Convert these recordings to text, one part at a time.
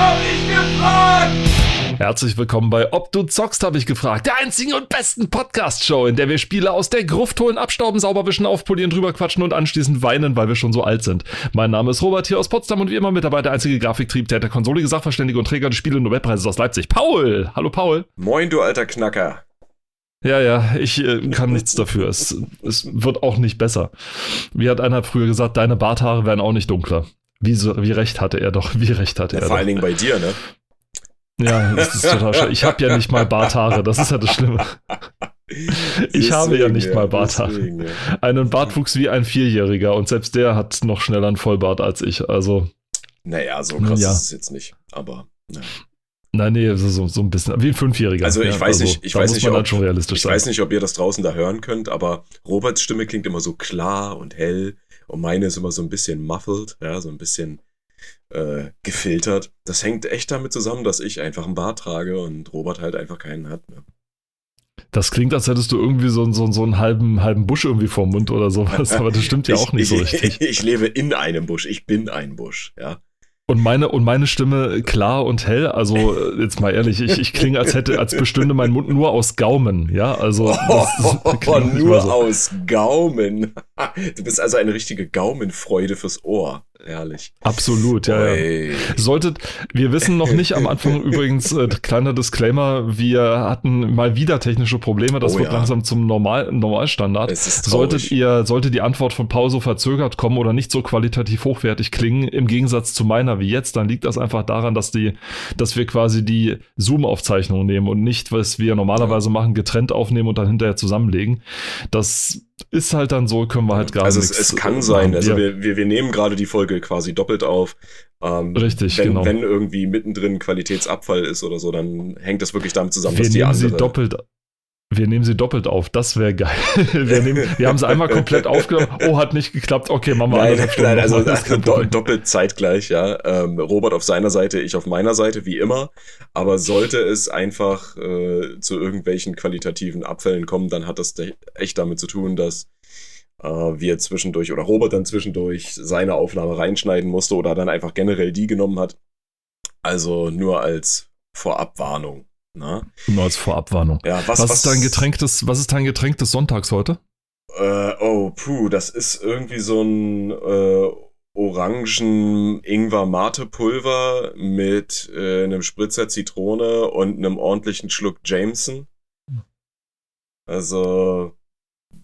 hab ich gefragt! Herzlich willkommen bei Ob du zockst, habe ich gefragt. Der einzigen und besten Podcast-Show, in der wir Spiele aus der Gruft holen, abstauben, sauber wischen, aufpolieren, drüber quatschen und anschließend weinen, weil wir schon so alt sind. Mein Name ist Robert hier aus Potsdam und wie immer mit dabei der einzige Grafiktrieb, der konsolige Sachverständige und Träger des Spiele- und Nobelpreises aus Leipzig. Paul! Hallo Paul! Moin, du alter Knacker. Ja, ja, ich äh, kann nichts dafür. Es, es wird auch nicht besser. Wie hat einer früher gesagt, deine Barthaare werden auch nicht dunkler. Wie, so, wie recht hatte er doch, wie recht hatte Ja, er vor doch. allen Dingen bei dir, ne? Ja, das ist total schön. Ich habe ja nicht mal Barthaare, das ist ja das Schlimme. Ich habe ja nicht mal Barthaare. deswegen, ja. Einen Bartwuchs wie ein Vierjähriger und selbst der hat noch schneller einen Vollbart als ich. Also, Naja, so krass Ja. ist es jetzt nicht. Aber ja. nein, nee, so, so, ein bisschen, wie ein Fünfjähriger. Also ich weiß nicht, ich weiß muss nicht, man ob- realistisch ich sein. weiß nicht, ob ihr das draußen da hören könnt, aber Roberts Stimme klingt immer so klar und hell und meine ist immer so ein bisschen muffled, ja, so ein bisschen äh, gefiltert. Das hängt echt damit zusammen, dass ich einfach einen Bart trage und Robert halt einfach keinen hat. Ne? Das klingt, als hättest du irgendwie so, so, so einen halben, halben Busch irgendwie vorm Mund oder sowas, aber das stimmt ja ich, auch nicht so ich, richtig. Ich lebe in einem Busch, ich bin ein Busch, ja. Und meine, und meine Stimme klar und hell, also äh, jetzt mal ehrlich, ich, ich klinge, als hätte, als bestünde mein Mund nur aus Gaumen, ja, also das Oh, nur so. aus Gaumen. Du bist also eine richtige Gaumenfreude fürs Ohr. Herrlich. Absolut, ja, ja. Solltet, wir wissen noch nicht am Anfang übrigens, äh, kleiner Disclaimer, wir hatten mal wieder technische Probleme, das Oh wird ja. langsam zum Normal, Normalstandard. Solltet ihr, sollte die Antwort von Paul so verzögert kommen oder nicht so qualitativ hochwertig klingen, im Gegensatz zu meiner wie jetzt, dann liegt das einfach daran, dass die, dass wir quasi die Zoom-Aufzeichnung nehmen und nicht, was wir normalerweise machen, getrennt aufnehmen und dann hinterher zusammenlegen. Das ist halt dann so, können wir halt gerade Also es, es kann sein, machen. also Ja, wir, wir, wir nehmen gerade die Folge quasi doppelt auf. Ähm, Richtig, wenn, genau. Wenn irgendwie mittendrin Qualitätsabfall ist oder so, dann hängt das wirklich damit zusammen, wir dass die andere... sie doppelt. Wir nehmen sie doppelt auf. Das wäre geil. Wir, nehmen, wir haben sie einmal komplett aufgenommen. Oh, hat nicht geklappt. Okay, machen wir Nein, anderthalb Stunden nein, also kein do, doppelt zeitgleich, ja. Ähm, Robert auf seiner Seite, ich auf meiner Seite, wie immer. Aber sollte es einfach äh, zu irgendwelchen qualitativen Abfällen kommen, dann hat das echt damit zu tun, dass äh, wir zwischendurch oder Robert dann zwischendurch seine Aufnahme reinschneiden musste oder dann einfach generell die genommen hat. Also nur als Vorabwarnung. Na? Nur als Vorabwarnung. Ja, was, Was, ist dein Getränk des, was ist dein Getränk des Sonntags heute? Äh, oh, puh, das ist irgendwie so ein äh, orangen Ingwer-Mate-Pulver mit äh, einem Spritzer Zitrone und einem ordentlichen Schluck Jameson. Also,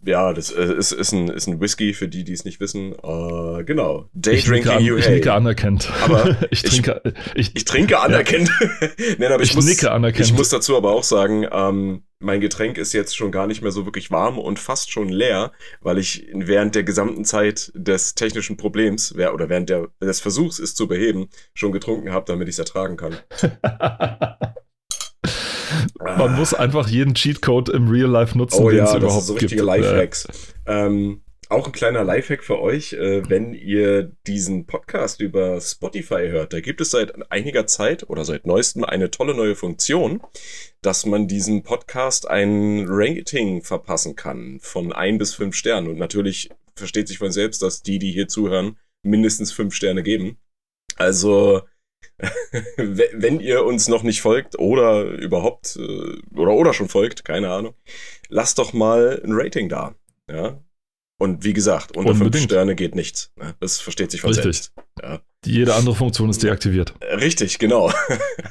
ja, das äh, ist, ist, ein, ist ein Whisky für die, die es nicht wissen. Äh, genau. Day ich drinking an, you ich nicke anerkennt. Aber ich trinke, ich, Ich trinke anerkennt. Nein, aber ich, ich muss, nicke anerkennt. ich muss dazu aber auch sagen, ähm, mein Getränk ist jetzt schon gar nicht mehr so wirklich warm und fast schon leer, weil ich während der gesamten Zeit des technischen Problems oder während der, des Versuchs, es zu beheben, schon getrunken habe, damit ich es ertragen kann. Man muss einfach jeden Cheatcode im Real Life nutzen, Oh den ja, es das überhaupt ist so gibt. richtige Lifehacks. Ähm, auch ein kleiner Lifehack für euch, äh, wenn ihr diesen Podcast über Spotify hört. Da gibt es seit einiger Zeit oder seit neuestem eine tolle neue Funktion, dass man diesem Podcast ein Rating verpassen kann von ein bis fünf Sternen. Und natürlich versteht sich von selbst, dass die, die hier zuhören, mindestens fünf Sterne geben. Also, wenn ihr uns noch nicht folgt oder überhaupt äh, oder oder schon folgt, keine Ahnung, lasst doch mal ein Rating da. Ja. Und wie gesagt, unter fünf Unbedingt. Sterne geht nichts. Ne? Das versteht sich von Richtig. selbst. Ja. Jede andere Funktion ist deaktiviert. Äh, Richtig, genau.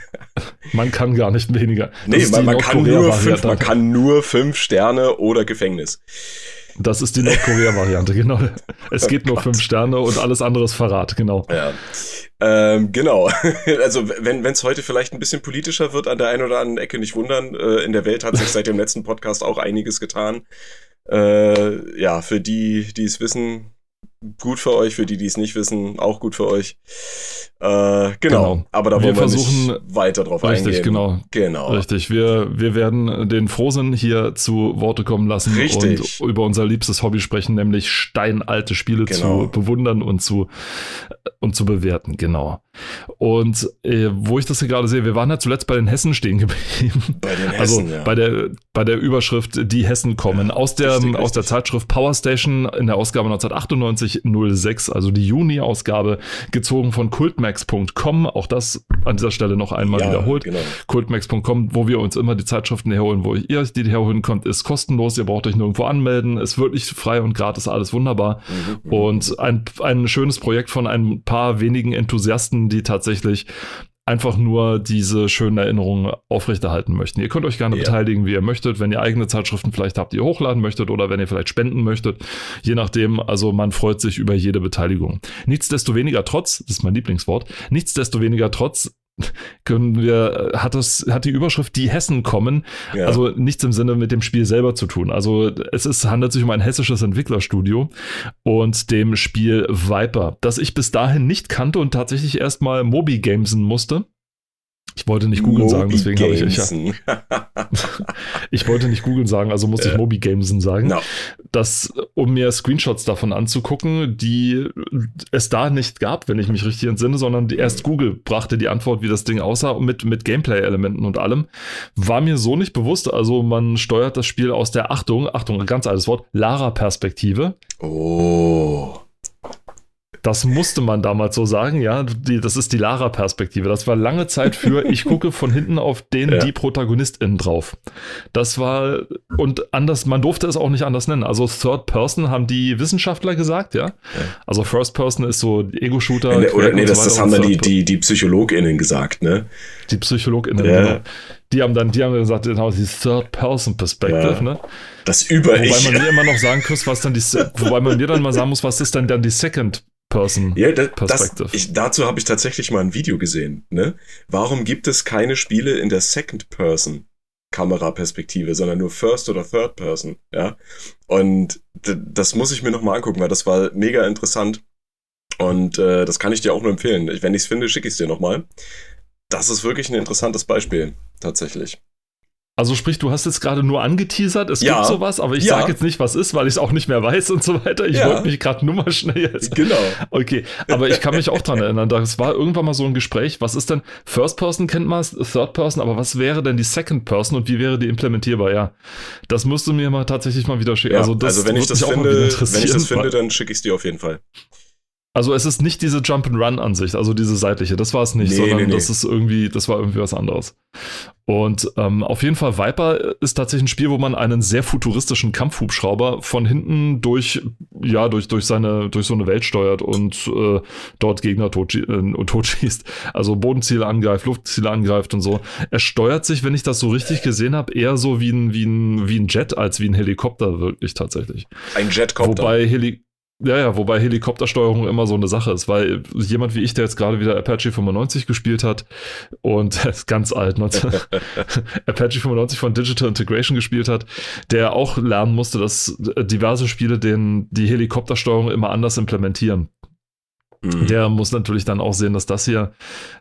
Man kann gar nicht weniger. Das Nee, man, man, kann nur fünf, man kann nur fünf Sterne oder Gefängnis. Das ist die Nordkorea-Variante, genau. Es geht nur Gott. fünf Sterne und alles andere ist Verrat, genau. Ja. Ähm, genau. Also wenn es heute vielleicht ein bisschen politischer wird an der einen oder anderen Ecke, nicht wundern. Äh, in der Welt hat sich seit dem letzten Podcast auch einiges getan. Äh, ja, für die, die es wissen, gut für euch, für die, die es nicht wissen, auch gut für euch. Äh, genau. Genau. Aber da Wir wollen wir versuchen- nicht weiter drauf Richtig, eingehen. genau. Genau. Richtig, wir, wir werden den Frohsinn hier zu Worte kommen lassen Richtig. und über unser liebstes Hobby sprechen, nämlich steinalte Spiele Genau. zu bewundern und zu, und zu bewerten, genau. Und äh, wo ich das hier gerade sehe, wir waren ja zuletzt bei den Hessen stehen geblieben. Bei den Also Hessen, ja. bei, der, bei der Überschrift Die Hessen kommen. aus, der, richtig, aus der richtig. Zeitschrift Power Station in der Ausgabe 1998-06, also die Juni-Ausgabe, gezogen von cultmax.com. Auch das an dieser Stelle noch einmal Ja, wiederholt. genau. Cultmax.com, wo wir uns immer die Zeitschriften herholen, wo ihr euch die herholen könnt, ist kostenlos. Ihr braucht euch nirgendwo anmelden. Ist wirklich frei und gratis, alles wunderbar. Mhm. Und ein, ein schönes Projekt von ein paar wenigen Enthusiasten, die tatsächlich einfach nur diese schönen Erinnerungen aufrechterhalten möchten. Ihr könnt euch gerne Ja. beteiligen, wie ihr möchtet, wenn ihr eigene Zeitschriften vielleicht habt, die ihr hochladen möchtet oder wenn ihr vielleicht spenden möchtet. Je nachdem, also man freut sich über jede Beteiligung. Nichtsdestoweniger trotz, das ist mein Lieblingswort, nichtsdestoweniger trotz können wir, äh, hat es, hat die Überschrift Die Hessen kommen, ja. also nichts im Sinne mit dem Spiel selber zu tun. Also es ist, handelt sich um ein hessisches Entwicklerstudio und dem Spiel Viper, das ich bis dahin nicht kannte und tatsächlich erstmal Moby Gamesen musste. Ich wollte nicht googeln sagen, deswegen habe ich ich, ja, ich wollte nicht googeln sagen, also musste ich Ja. Moby Gamesen sagen. No. Das, um mir Screenshots davon anzugucken, die es da nicht gab, wenn ich mich richtig entsinne, sondern die, erst Google brachte die Antwort, wie das Ding aussah, mit, mit Gameplay-Elementen und allem. War mir so nicht bewusst. Also man steuert das Spiel aus der Achtung, Achtung, ein ganz altes Wort, Lara-Perspektive. Oh. Das musste man damals so sagen, ja. Die, das ist die Lara-Perspektive. Das war lange Zeit für, ich gucke von hinten auf den, Ja. die ProtagonistInnen drauf. Das war, und anders, man durfte es auch nicht anders nennen. Also Third Person haben die Wissenschaftler gesagt, ja. Also First Person ist so Ego-Shooter. Nee, oder nee, das, so das weiter haben dann die, die, die PsychologInnen gesagt, ne? die PsychologInnen, Ja. genau. Die haben dann, die haben gesagt, genau, die Third Person Perspective, Ja. ne? Das über Wobei man mir immer noch sagen muss, was dann die, wobei man mir dann mal sagen muss, was ist denn dann die Second Person? Ja, das, das, Perspective. ich, dazu habe ich tatsächlich mal ein Video gesehen. Ne? Warum gibt es keine Spiele in der Second-Person-Kameraperspektive, sondern nur First- oder Third-Person? Ja? Und das muss ich mir nochmal angucken, weil das war mega interessant. Und äh, das kann ich dir auch nur empfehlen. Wenn ich es finde, schicke ich es dir nochmal. Das ist wirklich ein interessantes Beispiel, tatsächlich. Also sprich, du hast jetzt gerade nur angeteasert, es Ja. gibt sowas, aber ich Ja. sage jetzt nicht, was ist, weil ich es auch nicht mehr weiß und so weiter. Ich Ja. wollte mich gerade nur mal schnell jetzt. Genau. Okay, aber ich kann mich auch dran erinnern, das war irgendwann mal so ein Gespräch, was ist denn, First Person kennt man, Third Person, aber was wäre denn die Second Person und wie wäre die implementierbar? Ja, das musst du mir mal tatsächlich mal wieder schicken. Also, also, das wenn ich das mich auch mal finde, wenn ich das finde, dann schicke ich es dir auf jeden Fall. Also es ist nicht diese Jump-and-Run-Ansicht, also diese seitliche, das war es nicht, Nee, sondern nee, nee. das ist irgendwie, das war irgendwie was anderes. Und ähm, auf jeden Fall Viper ist tatsächlich ein Spiel, wo man einen sehr futuristischen Kampfhubschrauber von hinten durch, ja, durch, durch seine, durch so eine Welt steuert und äh, dort Gegner tot, äh, totschießt. Also Bodenziele angreift, Luftziele angreift und so. Er steuert sich, wenn ich das so richtig gesehen habe, eher so wie ein, wie ein, wie ein Jet als wie ein Helikopter wirklich tatsächlich. Ein Jetcopter. Wobei Heli ja, ja, wobei Helikoptersteuerung immer so eine Sache ist, weil jemand wie ich, der jetzt gerade wieder Apache 95 gespielt hat und ist ganz alt, 19, Apache 95 von Digital Integration gespielt hat, der auch lernen musste, dass diverse Spiele den, die Helikoptersteuerung immer anders implementieren. Mhm. Der muss natürlich dann auch sehen, dass das hier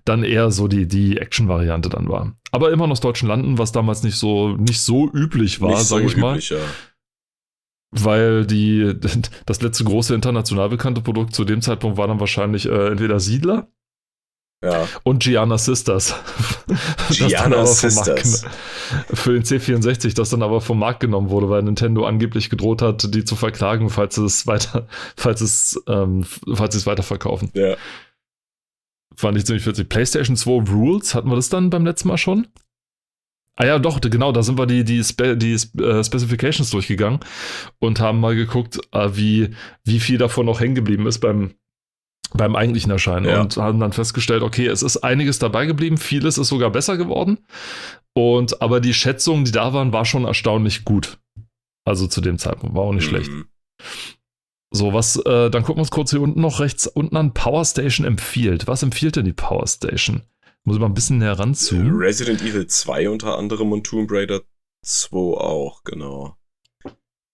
dann eher so die, die Action-Variante dann war. Aber immer noch aus deutschen Landen, was damals nicht so, nicht so üblich war, Nicht sag so ich mal üblich, ja. Weil die, das letzte große international bekannte Produkt zu dem Zeitpunkt war dann wahrscheinlich äh, entweder Siedler Ja. und Gianna Sisters. Gianna Sisters. Für den C64, das dann aber vom Markt genommen wurde, weil Nintendo angeblich gedroht hat, die zu verklagen, falls es weiter, falls es, ähm, falls sie es weiterverkaufen. Ja. Fand ich ziemlich witzig. PlayStation 2 Rules, hatten wir das dann beim letzten Mal schon? Ah ja, doch, genau, da sind wir die, die, Spe die äh, Specifications durchgegangen und haben mal geguckt, äh, wie, wie viel davon noch hängen geblieben ist beim, beim eigentlichen Erscheinen Ja. und haben dann festgestellt, okay, es ist einiges dabei geblieben, vieles ist sogar besser geworden und aber die Schätzungen, die da waren, war schon erstaunlich gut. Also zu dem Zeitpunkt, war auch nicht schlecht. Mhm. So, was, äh, dann gucken wir uns kurz hier unten noch rechts unten an. Power Station empfiehlt. Was empfiehlt denn die Power Station? Muss ich mal ein bisschen näher ranzoomen. Resident Evil 2 unter anderem und Tomb Raider 2 auch, genau.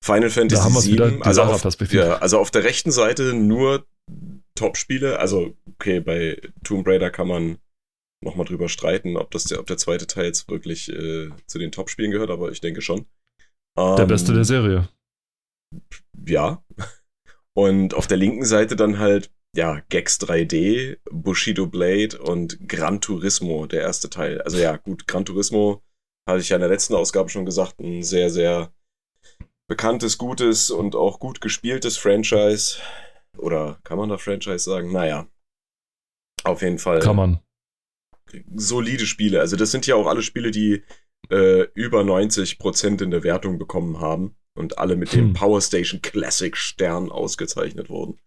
Final Fantasy haben wir's wieder, 7, die also auf, ja, also auf der rechten Seite nur Top-Spiele. Also, okay, bei Tomb Raider kann man nochmal drüber streiten, ob, das der, ob der zweite Teil jetzt wirklich äh, zu den Top-Spielen gehört, aber ich denke schon. Der Ähm, beste der Serie. Ja. Und auf der linken Seite dann halt, ja, Gex 3D, Bushido Blade und Gran Turismo, der erste Teil. Also ja, gut, Gran Turismo, hatte ich ja in der letzten Ausgabe schon gesagt, ein sehr, sehr bekanntes, gutes und auch gut gespieltes Franchise. Oder kann man da Franchise sagen? Naja. Auf jeden Fall. Kann man. solide Spiele. Also das sind ja auch alle Spiele, die äh, über 90% in der Wertung bekommen haben und alle mit dem Hm. Power Station Classic Stern ausgezeichnet wurden.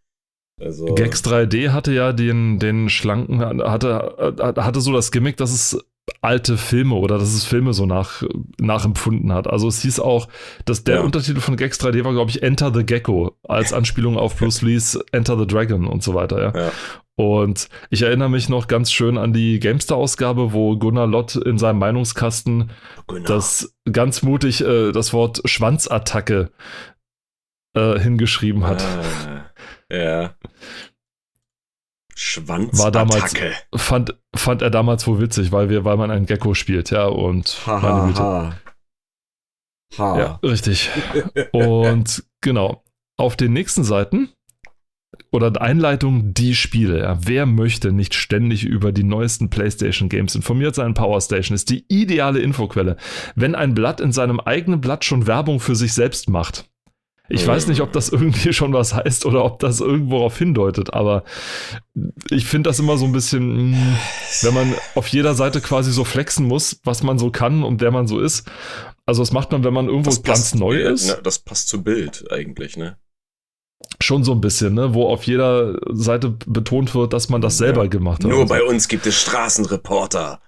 Also, Gex 3D hatte ja den, den schlanken, hatte, hatte so das Gimmick, dass es alte Filme oder dass es Filme so nach, nachempfunden hat. Also es hieß auch, dass der Ja. Untertitel von Gex 3D war, glaube ich, Enter the Gecko, als Anspielung auf Bruce Lees Enter the Dragon und so weiter, ja. Ja. Und ich erinnere mich noch ganz schön an die Gamestar-Ausgabe, wo Gunnar Lott in seinem Meinungskasten genau. das ganz mutig äh, das Wort Schwanzattacke äh, hingeschrieben hat. Ah, ja. Schwanzattacke. War damals- Fand, fand er damals wohl witzig, weil wir, weil man einen Gecko spielt, ja, und meine Güte. ha. ha. Ja, richtig. Und genau. Auf den nächsten Seiten oder Einleitung die Spiele. Ja. Wer möchte nicht ständig über die neuesten PlayStation Games informiert sein? Power Station ist die ideale Infoquelle. Wenn ein Blatt in seinem eigenen Blatt schon Werbung für sich selbst macht. Ich Mhm. weiß nicht, ob das irgendwie schon was heißt oder ob das irgendwo darauf hindeutet, aber ich finde das immer so ein bisschen, mh, wenn man auf jeder Seite quasi so flexen muss, was man so kann und wer man so ist. Also das macht man, wenn man irgendwo Das ganz passt- neu ist. Ne, das passt zum Bild eigentlich, ne? Schon so ein bisschen, ne? Wo auf jeder Seite betont wird, dass man das selber Ja. gemacht hat. Nur bei uns gibt es Straßenreporter.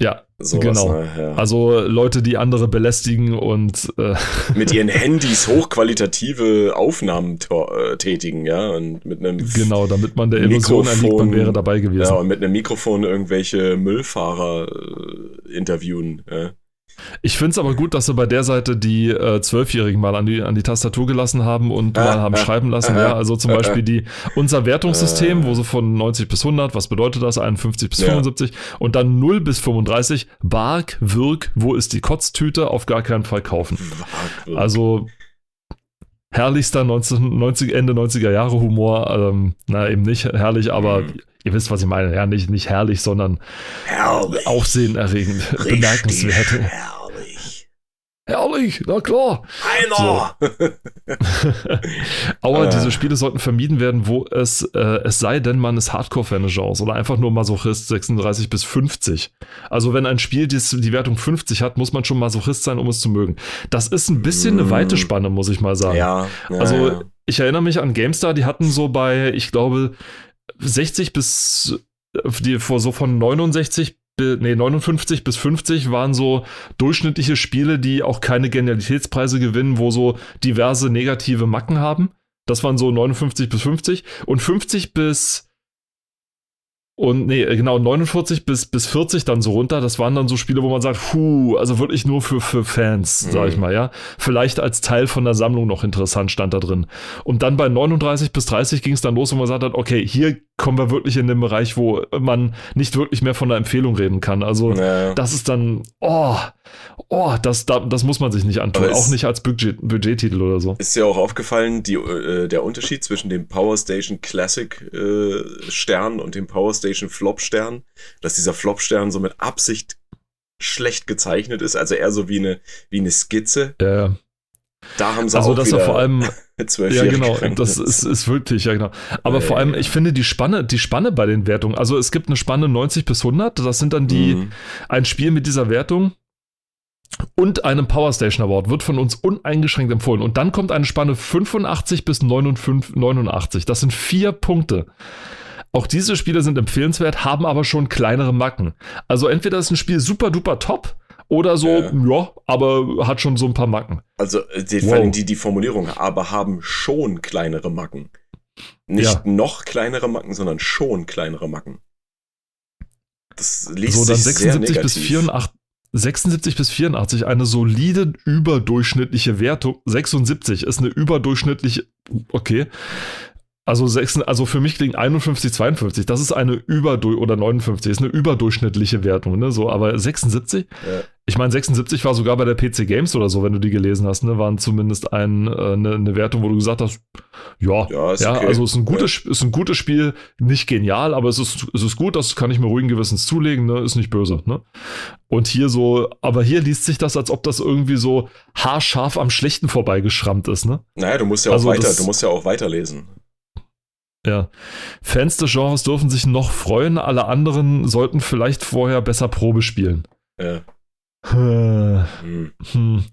Ja, Sowas, Genau. Ne? Ja. also Leute, die andere belästigen und äh, mit ihren Handys hochqualitative Aufnahmen äh, tätigen, ja, und mit einem genau, damit man der Illusion Mikrofon. erliegt, man wäre dabei gewesen. ja, und mit einem Mikrofon irgendwelche Müllfahrer äh, interviewen. Ja. Ich finde es aber gut, dass sie bei der Seite die äh, Zwölfjährigen mal an die, an die Tastatur gelassen haben und Ah, mal haben ah, schreiben lassen. ah, ja, also zum ah, Beispiel die, unser Wertungssysem, Ah. wo sie von 90 bis 100, was bedeutet das? 51 bis Ja. 75 und dann 0 bis 35, Bark, Wirk, wo ist die Kotztüte? Auf gar keinen Fall kaufen. Also herrlichster 1990, Ende 90er Jahre Humor, ähm, na eben nicht herrlich, aber Mhm. Ihr wisst, was ich meine. Ja, nicht, nicht herrlich, sondern herrlich. aufsehenerregend, Richtig bemerkenswert. herrlich. Herrlich, na klar. Einer! Aber Äh. diese Spiele sollten vermieden werden, wo es, äh, es sei denn, man ist Hardcore-Fan des Genres oder einfach nur Masochist 36 bis 50. Also wenn ein Spiel dies, die Wertung 50 hat, muss man schon Masochist sein, um es zu mögen. Das ist ein bisschen eine Mm. weite Spanne, muss ich mal sagen. ja, ja, Also ja. ich erinnere mich an GameStar, die hatten so bei, ich glaube, 60 bis die vor so von 69 bi- nee, 59 bis 50 waren so durchschnittliche Spiele, die auch keine Genialitätspreise gewinnen, wo so diverse negative Macken haben. Das waren so 59 bis 50 und 50 bis und nee, genau, 49 bis, bis 40 dann so runter. Das waren dann so Spiele, wo man sagt, puh, also wirklich nur für, für Fans, sag ich Mhm. mal, ja. Vielleicht als Teil von der Sammlung noch interessant stand da drin. Und dann bei 39 bis 30 ging es dann los, wo man gesagt hat, okay, hier kommen wir wirklich in den Bereich, wo man nicht wirklich mehr von der Empfehlung reden kann. Also Ja. das ist dann, oh, oh, das, da, das muss man sich nicht antun. Auch nicht als Budget, Budgettitel oder so. Ist dir auch aufgefallen, die, äh, der Unterschied zwischen dem Power Station Classic äh, Stern und dem Power Station Flop Stern, dass dieser Flop Stern so mit Absicht schlecht gezeichnet ist, also eher so wie eine, wie eine Skizze. Ja, ja. Da haben sie Also, auch dass er vor allem Ja, genau, das ist, ist wirklich, ja, genau. Aber Ja, vor allem, ja. ich finde die Spanne, die Spanne bei den Wertungen, also es gibt eine Spanne 90 bis 100, das sind dann die, Mhm. ein Spiel mit dieser Wertung und einem Power Station Award wird von uns uneingeschränkt empfohlen. Und dann kommt eine Spanne 85 bis 59, 89. Das sind vier Punkte. Auch diese Spiele sind empfehlenswert, haben aber schon kleinere Macken. Also entweder ist ein Spiel super duper top oder so, Ja. ja, aber hat schon so ein paar Macken. Also äh, die, Wow. die, die Formulierung, aber haben schon kleinere Macken. Nicht Ja. noch kleinere Macken, sondern schon kleinere Macken. Das liest so dann sich sehr 76 bis negativ. 84. 76 bis 84, eine solide überdurchschnittliche Wertung. 76 ist eine überdurchschnittliche, okay. Also, 6, also für mich klingt 51, 52, das ist eine überdurch oder 59, ist eine überdurchschnittliche Wertung, ne? So, aber 76? Ja. Ich meine, 76 war sogar bei der PC Games oder so, wenn du die gelesen hast, ne? Waren zumindest ein, äh, eine, eine Wertung, wo du gesagt hast, ja, Ja, ja, okay. also es ist ein gutes, Sp- ist ein gutes Spiel, nicht genial, aber es ist, es ist gut, das kann ich mir ruhigen Gewissens zulegen, ne? Ist nicht böse, ne? Und hier so, aber hier liest sich das, als ob das irgendwie so haarscharf am Schlechten vorbeigeschrammt ist, ne? Naja, du musst ja auch Also weiter, das- du musst ja auch weiterlesen. Ja. Fans des Genres dürfen sich noch freuen, alle anderen sollten vielleicht vorher besser Probe spielen. Ja. Hm. Hm.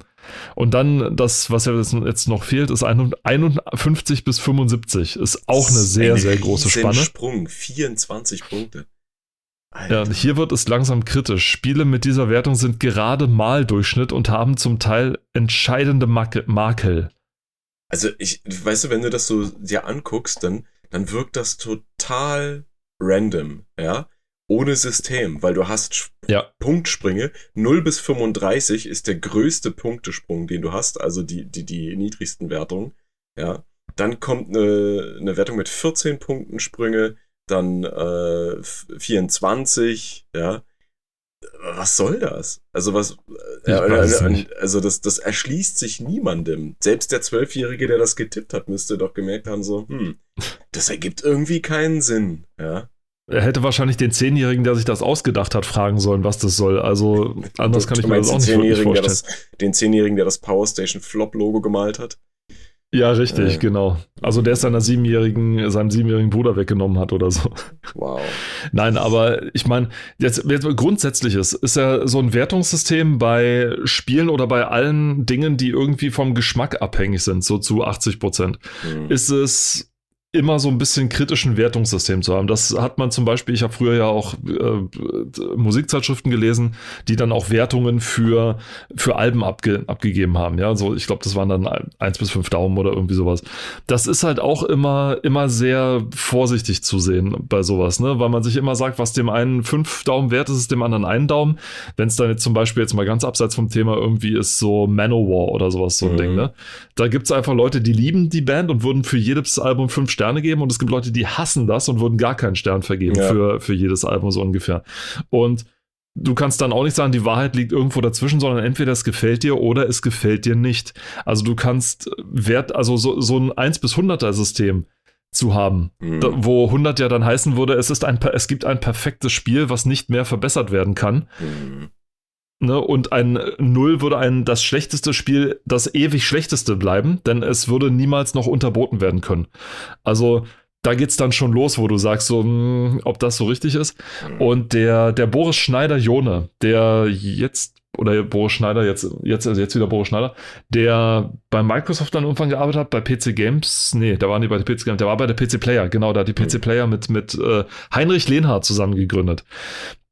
Und dann das, was ja jetzt noch fehlt, ist 51 bis 75. Ist auch eine sehr, eine sehr große Spanne. Sprung, 24 Punkte. Alter. Ja, hier wird es langsam kritisch. Spiele mit dieser Wertung sind gerade mal Durchschnitt und haben zum Teil entscheidende Makel. Also ich, weißt du, wenn du das so dir anguckst, dann, dann wirkt das total random, ja ohne System, weil du hast ja. Punktsprünge. 0 bis 35 ist der größte Punktesprung, den du hast, also die, die, die niedrigsten Wertungen. Ja. Dann kommt eine, eine Wertung mit 14 Punkten Sprünge, dann äh, 24, ja. Was soll das? Also was äh, also das, das erschließt sich niemandem. Selbst der Zwölfjährige, der das getippt hat, müsste doch gemerkt haben, so, hm, das ergibt irgendwie keinen Sinn, ja. Er hätte wahrscheinlich den Zehnjährigen, der sich das ausgedacht hat, fragen sollen, was das soll. Also anders kann ich mir das auch nicht vorstellen. Das, den Zehnjährigen, der das Power Station Flop Logo gemalt hat. Ja, richtig, äh. genau. Also der es seiner siebenjährigen, seinem siebenjährigen Bruder weggenommen hat oder so. Wow. Nein, aber ich meine, jetzt, jetzt grundsätzlich ist, ist ja so ein Wertungssystem bei Spielen oder bei allen Dingen, die irgendwie vom Geschmack abhängig sind, so zu 80 Prozent, mhm. ist es immer so ein bisschen kritischen Wertungssystem zu haben. Das hat man zum Beispiel, ich habe früher ja auch äh, Musikzeitschriften gelesen, die dann auch Wertungen für, für Alben abge, abgegeben haben. Ja, so ich glaube, das waren dann eins bis fünf Daumen oder irgendwie sowas. Das ist halt auch immer, immer sehr vorsichtig zu sehen bei sowas, ne? Weil man sich immer sagt, was dem einen fünf Daumen wert ist, ist dem anderen einen Daumen. Wenn es dann jetzt zum Beispiel jetzt mal ganz abseits vom Thema irgendwie ist, so Manowar oder sowas, so ein mhm. Ding, ne? Da gibt es einfach Leute, die lieben die Band und würden für jedes Album fünf Sterne geben und es gibt Leute, die hassen das und würden gar keinen Stern vergeben ja. für, für jedes Album so ungefähr. Und du kannst dann auch nicht sagen, die Wahrheit liegt irgendwo dazwischen, sondern entweder es gefällt dir oder es gefällt dir nicht. Also du kannst Wert, also so, so ein 1 bis 100er System zu haben, mhm. da, wo 100 ja dann heißen würde, es ist ein, es gibt ein perfektes Spiel, was nicht mehr verbessert werden kann. Mhm. Ne, und ein Null würde ein das schlechteste Spiel das ewig schlechteste bleiben, denn es würde niemals noch unterboten werden können. Also da geht's dann schon los, wo du sagst, so, mh, hm, ob das so richtig ist. Mhm. Und der, der Boris Schneider-Jone, der jetzt oder Boris Schneider, jetzt, jetzt, jetzt wieder Boris Schneider, der bei Microsoft dann irgendwann gearbeitet hat, bei PC Games, nee, der war nicht bei der PC Games, der war bei der PC Player, genau, da hat die PC mhm. Player mit, mit äh, Heinrich Lehnhardt zusammen gegründet.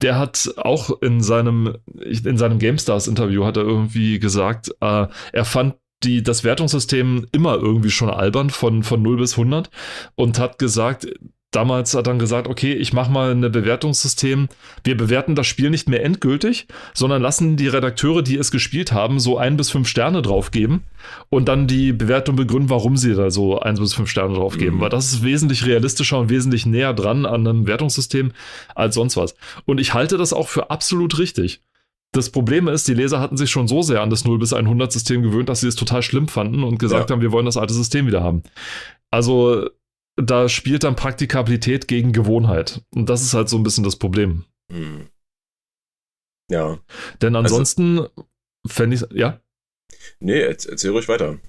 Der hat auch in seinem, in seinem GameStars-Interview hat er irgendwie gesagt, äh, er fand die, das Wertungssystem immer irgendwie schon albern von, von 0 bis 100 und hat gesagt, damals hat dann gesagt, okay, ich mache mal ein Bewertungssystem. Wir bewerten das Spiel nicht mehr endgültig, sondern lassen die Redakteure, die es gespielt haben, so ein bis fünf Sterne draufgeben und dann die Bewertung begründen, warum sie da so ein bis fünf Sterne draufgeben. Mhm. Weil das ist wesentlich realistischer und wesentlich näher dran an einem Wertungssystem als sonst was. Und ich halte das auch für absolut richtig. Das Problem ist, die Leser hatten sich schon so sehr an das 0 bis 100 System gewöhnt, dass sie es total schlimm fanden und gesagt ja. haben, wir wollen das alte System wieder haben. Also da spielt dann Praktikabilität gegen Gewohnheit. Und das ist halt so ein bisschen das Problem. Hm. Ja. Denn also ansonsten also, fände ich, ja? Nee, erzähl ruhig weiter.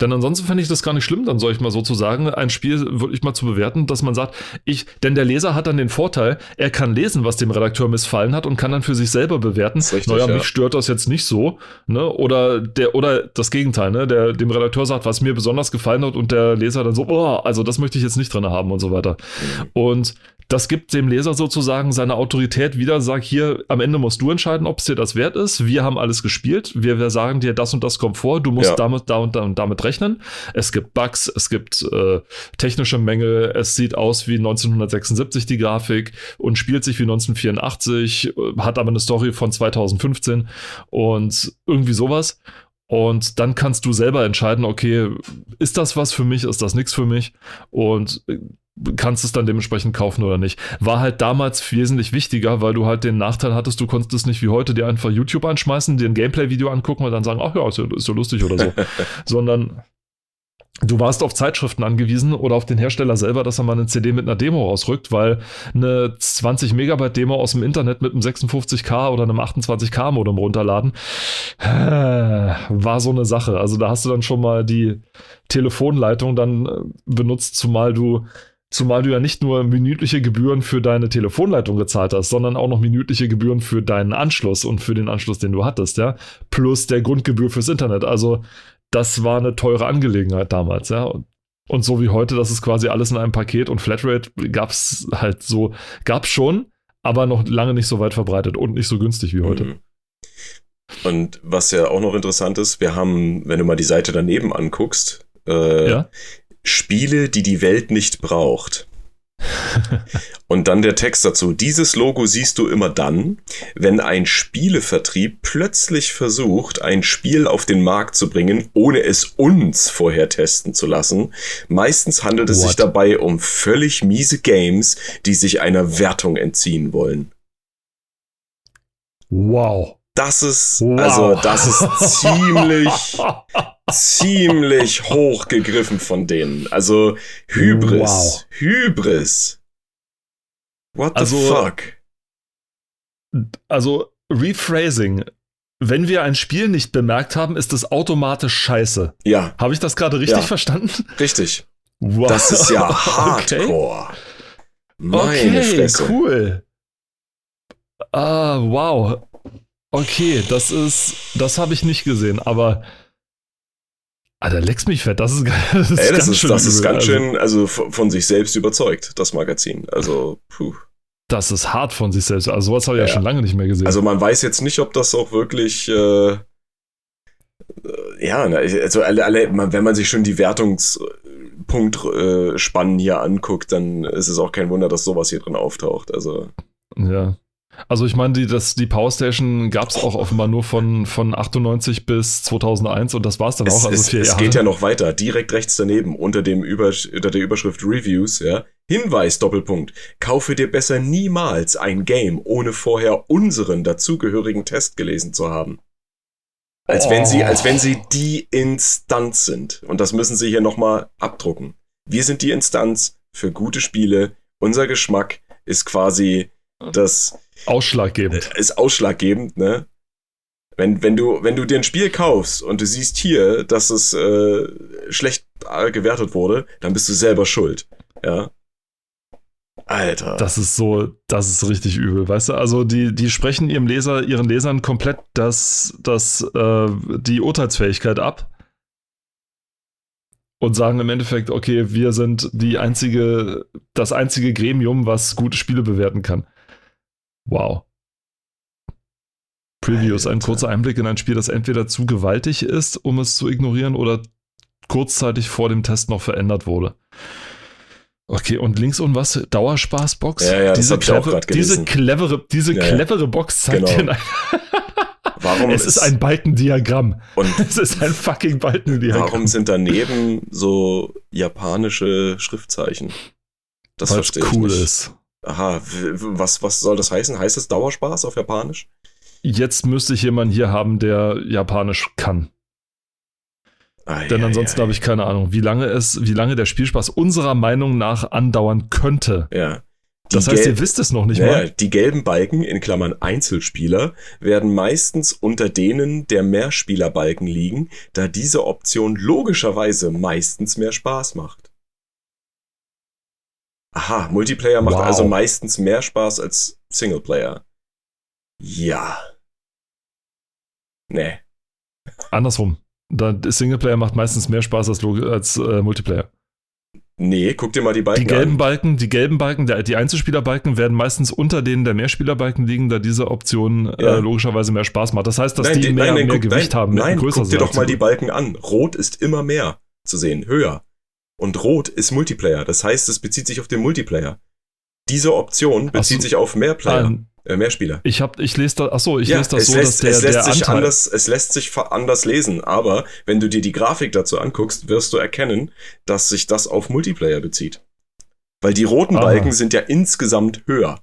Denn ansonsten fände ich das gar nicht schlimm, dann soll ich mal sozusagen ein Spiel wirklich mal zu bewerten, dass man sagt, ich, denn der Leser hat dann den Vorteil, er kann lesen, was dem Redakteur missfallen hat und kann dann für sich selber bewerten. Richtig, naja, ja. mich stört das jetzt nicht so, ne? Oder der, oder das Gegenteil, ne? Der dem Redakteur sagt, was mir besonders gefallen hat und der Leser dann so, oh, also das möchte ich jetzt nicht drin haben und so weiter. Mhm. Und das gibt dem Leser sozusagen seine Autorität wieder, sag hier, am Ende musst du entscheiden, ob es dir das wert ist. Wir haben alles gespielt. Wir, wir sagen dir, das und das kommt vor. Du musst ja. damit, da und, da und damit rechnen. Es gibt Bugs, es gibt äh, technische Mängel. Es sieht aus wie 1976 die Grafik und spielt sich wie 1984, äh, hat aber eine Story von 2015 und irgendwie sowas. Und dann kannst du selber entscheiden, okay, ist das was für mich, ist das nichts für mich? Und äh, kannst es dann dementsprechend kaufen oder nicht. War halt damals wesentlich wichtiger, weil du halt den Nachteil hattest, du konntest es nicht wie heute dir einfach YouTube anschmeißen, dir ein Gameplay-Video angucken und dann sagen, ach ja, ist ja, ist ja lustig oder so. Sondern Du warst auf Zeitschriften angewiesen oder auf den Hersteller selber, dass er mal eine CD mit einer Demo rausrückt, weil eine 20 Megabyte Demo aus dem Internet mit einem 56K oder einem 28K Modem runterladen äh, war so eine Sache. Also da hast du dann schon mal die Telefonleitung dann äh, benutzt, zumal du Zumal du ja nicht nur minütliche Gebühren für deine Telefonleitung gezahlt hast, sondern auch noch minütliche Gebühren für deinen Anschluss und für den Anschluss, den du hattest, ja. Plus der Grundgebühr fürs Internet. Also das war eine teure Angelegenheit damals, ja. Und so wie heute, das ist quasi alles in einem Paket und Flatrate gab es halt so, gab es schon, aber noch lange nicht so weit verbreitet und nicht so günstig wie heute. Mhm. Und was ja auch noch interessant ist, wir haben, wenn du mal die Seite daneben anguckst, äh, ja? Spiele, die die Welt nicht braucht. Und dann der Text dazu. Dieses Logo siehst du immer dann, wenn ein Spielevertrieb plötzlich versucht, ein Spiel auf den Markt zu bringen, ohne es uns vorher testen zu lassen. Meistens handelt es What? sich dabei um völlig miese Games, die sich einer Wertung entziehen wollen. Wow. Das ist, wow. also, das ist ziemlich, ziemlich hochgegriffen von denen. Also Hybris. Wow. Hybris. What the also, fuck? Also Rephrasing. Wenn wir ein Spiel nicht bemerkt haben, ist es automatisch scheiße. Ja. Habe ich das gerade richtig ja. verstanden? Richtig. Wow. Das ist ja Hardcore. Okay. Meine okay, Fresse. cool. Ah, wow. Okay, das ist, das habe ich nicht gesehen, aber Ah, der leckst mich fett. Das ist, das ist Ey, das ganz ist, schön. Das ist ganz schön, also von sich selbst überzeugt, das Magazin. Also, puh. Das ist hart von sich selbst. Also, sowas habe ich ja, ja, schon lange nicht mehr gesehen. Also, man weiß jetzt nicht, ob das auch wirklich. Äh, ja, also alle, alle, wenn man sich schon die Wertungspunktspannen äh, hier anguckt, dann ist es auch kein Wunder, dass sowas hier drin auftaucht. Also. Ja. Also ich meine, die, das, die Power Station gab es auch offenbar nur von, von 98 bis 2001 und das war es dann auch. Also es, geht ja noch weiter, direkt rechts daneben, unter, dem Über, unter der Überschrift Reviews, ja. Hinweis, Doppelpunkt. Kaufe dir besser niemals ein Game, ohne vorher unseren dazugehörigen Test gelesen zu haben. Als oh. wenn sie, als wenn sie die Instanz sind. Und das müssen sie hier nochmal abdrucken. Wir sind die Instanz für gute Spiele. Unser Geschmack ist quasi das, Ausschlaggebend. Ist ausschlaggebend, ne? Wenn, wenn, du, wenn du dir ein Spiel kaufst und du siehst hier, dass es äh, schlecht äh, gewertet wurde, dann bist du selber schuld. Ja. Alter. Das ist so, das ist richtig übel, weißt du? Also die, die sprechen ihrem Leser, ihren Lesern komplett das, das, äh, die Urteilsfähigkeit ab und sagen im Endeffekt, okay, wir sind die einzige, das einzige Gremium, was gute Spiele bewerten kann. Wow. Previews, ein kurzer Einblick in ein Spiel, das entweder zu gewaltig ist, um es zu ignorieren, oder kurzzeitig vor dem Test noch verändert wurde. Okay, und links und was? Dauerspaßbox? Ja, ja, diese, das clever, diese clevere, diese ja, clevere Box zeigt genau. dir Warum es ist, ist ein Balkendiagramm. Und es ist ein fucking Balkendiagramm. Warum sind daneben so japanische Schriftzeichen? Das verstehe ich cool nicht. ist. Aha, was, was soll das heißen? Heißt es Dauerspaß auf Japanisch? Jetzt müsste ich jemanden hier haben, der Japanisch kann. Ah, Denn ansonsten habe ich keine Ahnung, wie lange es, wie lange der Spielspaß unserer Meinung nach andauern könnte. Ja. Die das heißt, ihr wisst es noch nicht ja, mal. Die gelben Balken, in Klammern Einzelspieler, werden meistens unter denen der Mehrspielerbalken liegen, da diese Option logischerweise meistens mehr Spaß macht. Aha, Multiplayer macht wow. also meistens mehr Spaß als Singleplayer. Ja. Nee. Andersrum. Singleplayer macht meistens mehr Spaß als, als äh, Multiplayer. Nee, guck dir mal die Balken an. Die gelben an. Balken, die gelben Balken, der, die Einzelspielerbalken werden meistens unter denen der Mehrspielerbalken liegen, da diese Option äh, ja. äh, logischerweise mehr Spaß macht. Das heißt, dass nein, die, die mehr, nein, nein, mehr guck, Gewicht haben, nein, größer guck dir doch mal die Balken an. Rot ist immer mehr zu sehen, höher. Und Rot ist Multiplayer. Das heißt, es bezieht sich auf den Multiplayer. Diese Option bezieht so, sich auf mehr Player, ähm, äh, mehr Spieler. Ich hab, ich lese das, ach so, ich ja, lese das so, lässt, dass der, der sich Anteil anders, es lässt sich anders lesen, aber wenn du dir die Grafik dazu anguckst, wirst du erkennen, dass sich das auf Multiplayer bezieht. Weil die roten Aha. Balken sind ja insgesamt höher.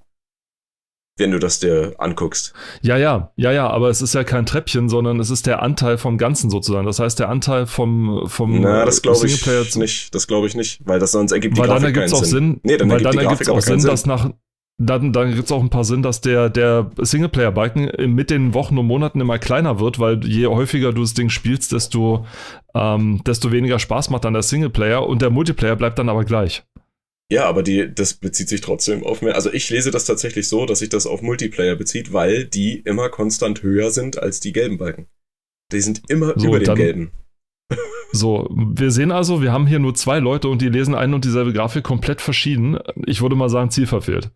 Wenn du das dir anguckst. Ja, ja, ja, ja, aber es ist ja kein Treppchen, sondern es ist der Anteil vom Ganzen sozusagen. Das heißt, der Anteil vom, vom Na, das glaube ich nicht. Das glaube ich nicht, weil das sonst ergibt die weil Grafik dann ergibt es auch Sinn. Sinn. Nee, dann weil ergibt dann ergibt es auch Sinn, Sinn, dass nach dann, dann gibt es auch ein paar Sinn, dass der, der Singleplayer-Balken mit den Wochen und Monaten immer kleiner wird, weil je häufiger du das Ding spielst, desto, ähm, desto weniger Spaß macht dann der Singleplayer und der Multiplayer bleibt dann aber gleich. Ja, aber die, das bezieht sich trotzdem auf mehr. Also ich lese das tatsächlich so, dass sich das auf Multiplayer bezieht, weil die immer konstant höher sind als die gelben Balken. Die sind immer so, über den gelben. So, wir sehen also, wir haben hier nur zwei Leute und die lesen eine und dieselbe Grafik komplett verschieden. Ich würde mal sagen, Ziel verfehlt.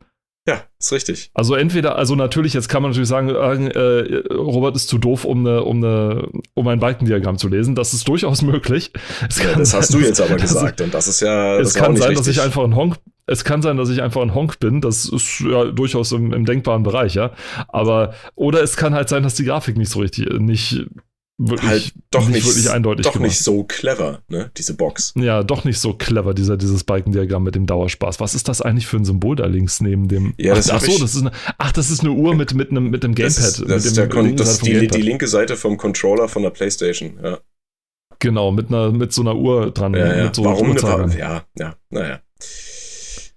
Ja, ist richtig. Also entweder, also natürlich, jetzt kann man natürlich sagen, äh, Robert ist zu doof, um, eine, um, eine, um ein Balkendiagramm zu lesen. Das ist durchaus möglich. Ja, das sein, hast du jetzt aber gesagt und das ist ja. Es kann sein, richtig. dass ich einfach ein Honk. Es kann sein, dass ich einfach ein Honk bin. Das ist ja durchaus im, im denkbaren Bereich, ja. Aber oder es kann halt sein, dass die Grafik nicht so richtig, nicht wirklich, halt doch nicht, wirklich eindeutig doch nicht so clever, ne, diese Box. Ja, doch nicht so clever, dieser, dieses Balkendiagramm mit dem Dauerspaß. Was ist das eigentlich für ein Symbol da links neben dem? Ja, das ach, so, das ist eine, ach, das ist eine Uhr mit, mit, einem, mit dem Gamepad. Das ist, das ist, der, das ist die, die, linke Seite vom Controller von der Playstation, ja. Genau, mit, einer, mit so einer Uhr dran. Ja, ja. Mit so Warum eine, Ja, ja, naja.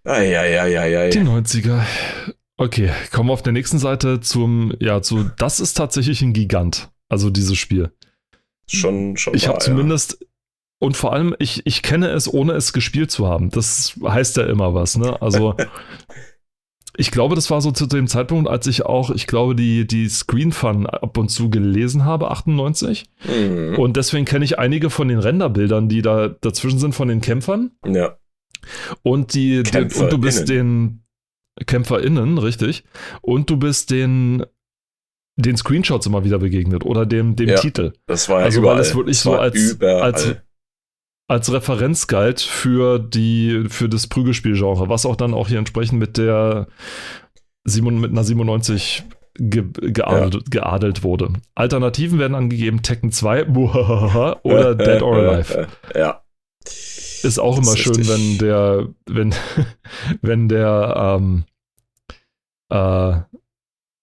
Ah, ja, ja, ja, ja, ja. Die 90er. Okay, kommen wir auf der nächsten Seite zum, ja, zu, das ist tatsächlich ein Gigant. Also dieses Spiel. Schon, schon. Ich habe zumindest, ja. und vor allem, ich, ich kenne es, ohne es gespielt zu haben. Das heißt ja immer was, ne? Also. ich glaube, das war so zu dem Zeitpunkt, als ich auch, ich glaube, die, die Screen Fun ab und zu gelesen habe, 98. Mhm. Und deswegen kenne ich einige von den Renderbildern, die da dazwischen sind von den Kämpfern. Ja. Und die, den, und du bist den KämpferInnen, richtig. Und du bist den den Screenshots immer wieder begegnet oder dem, dem ja, Titel. Das war ja also überall. weil es wirklich so als, als, als Referenz galt für die für das Prügelspielgenre, was auch dann auch hier entsprechend mit der mit einer 97 ge, geadelt, ja. geadelt wurde. Alternativen werden angegeben Tekken 2 oder Dead or Alive. Ja. Ist auch immer ist schön, richtig. wenn der wenn wenn der ähm, äh,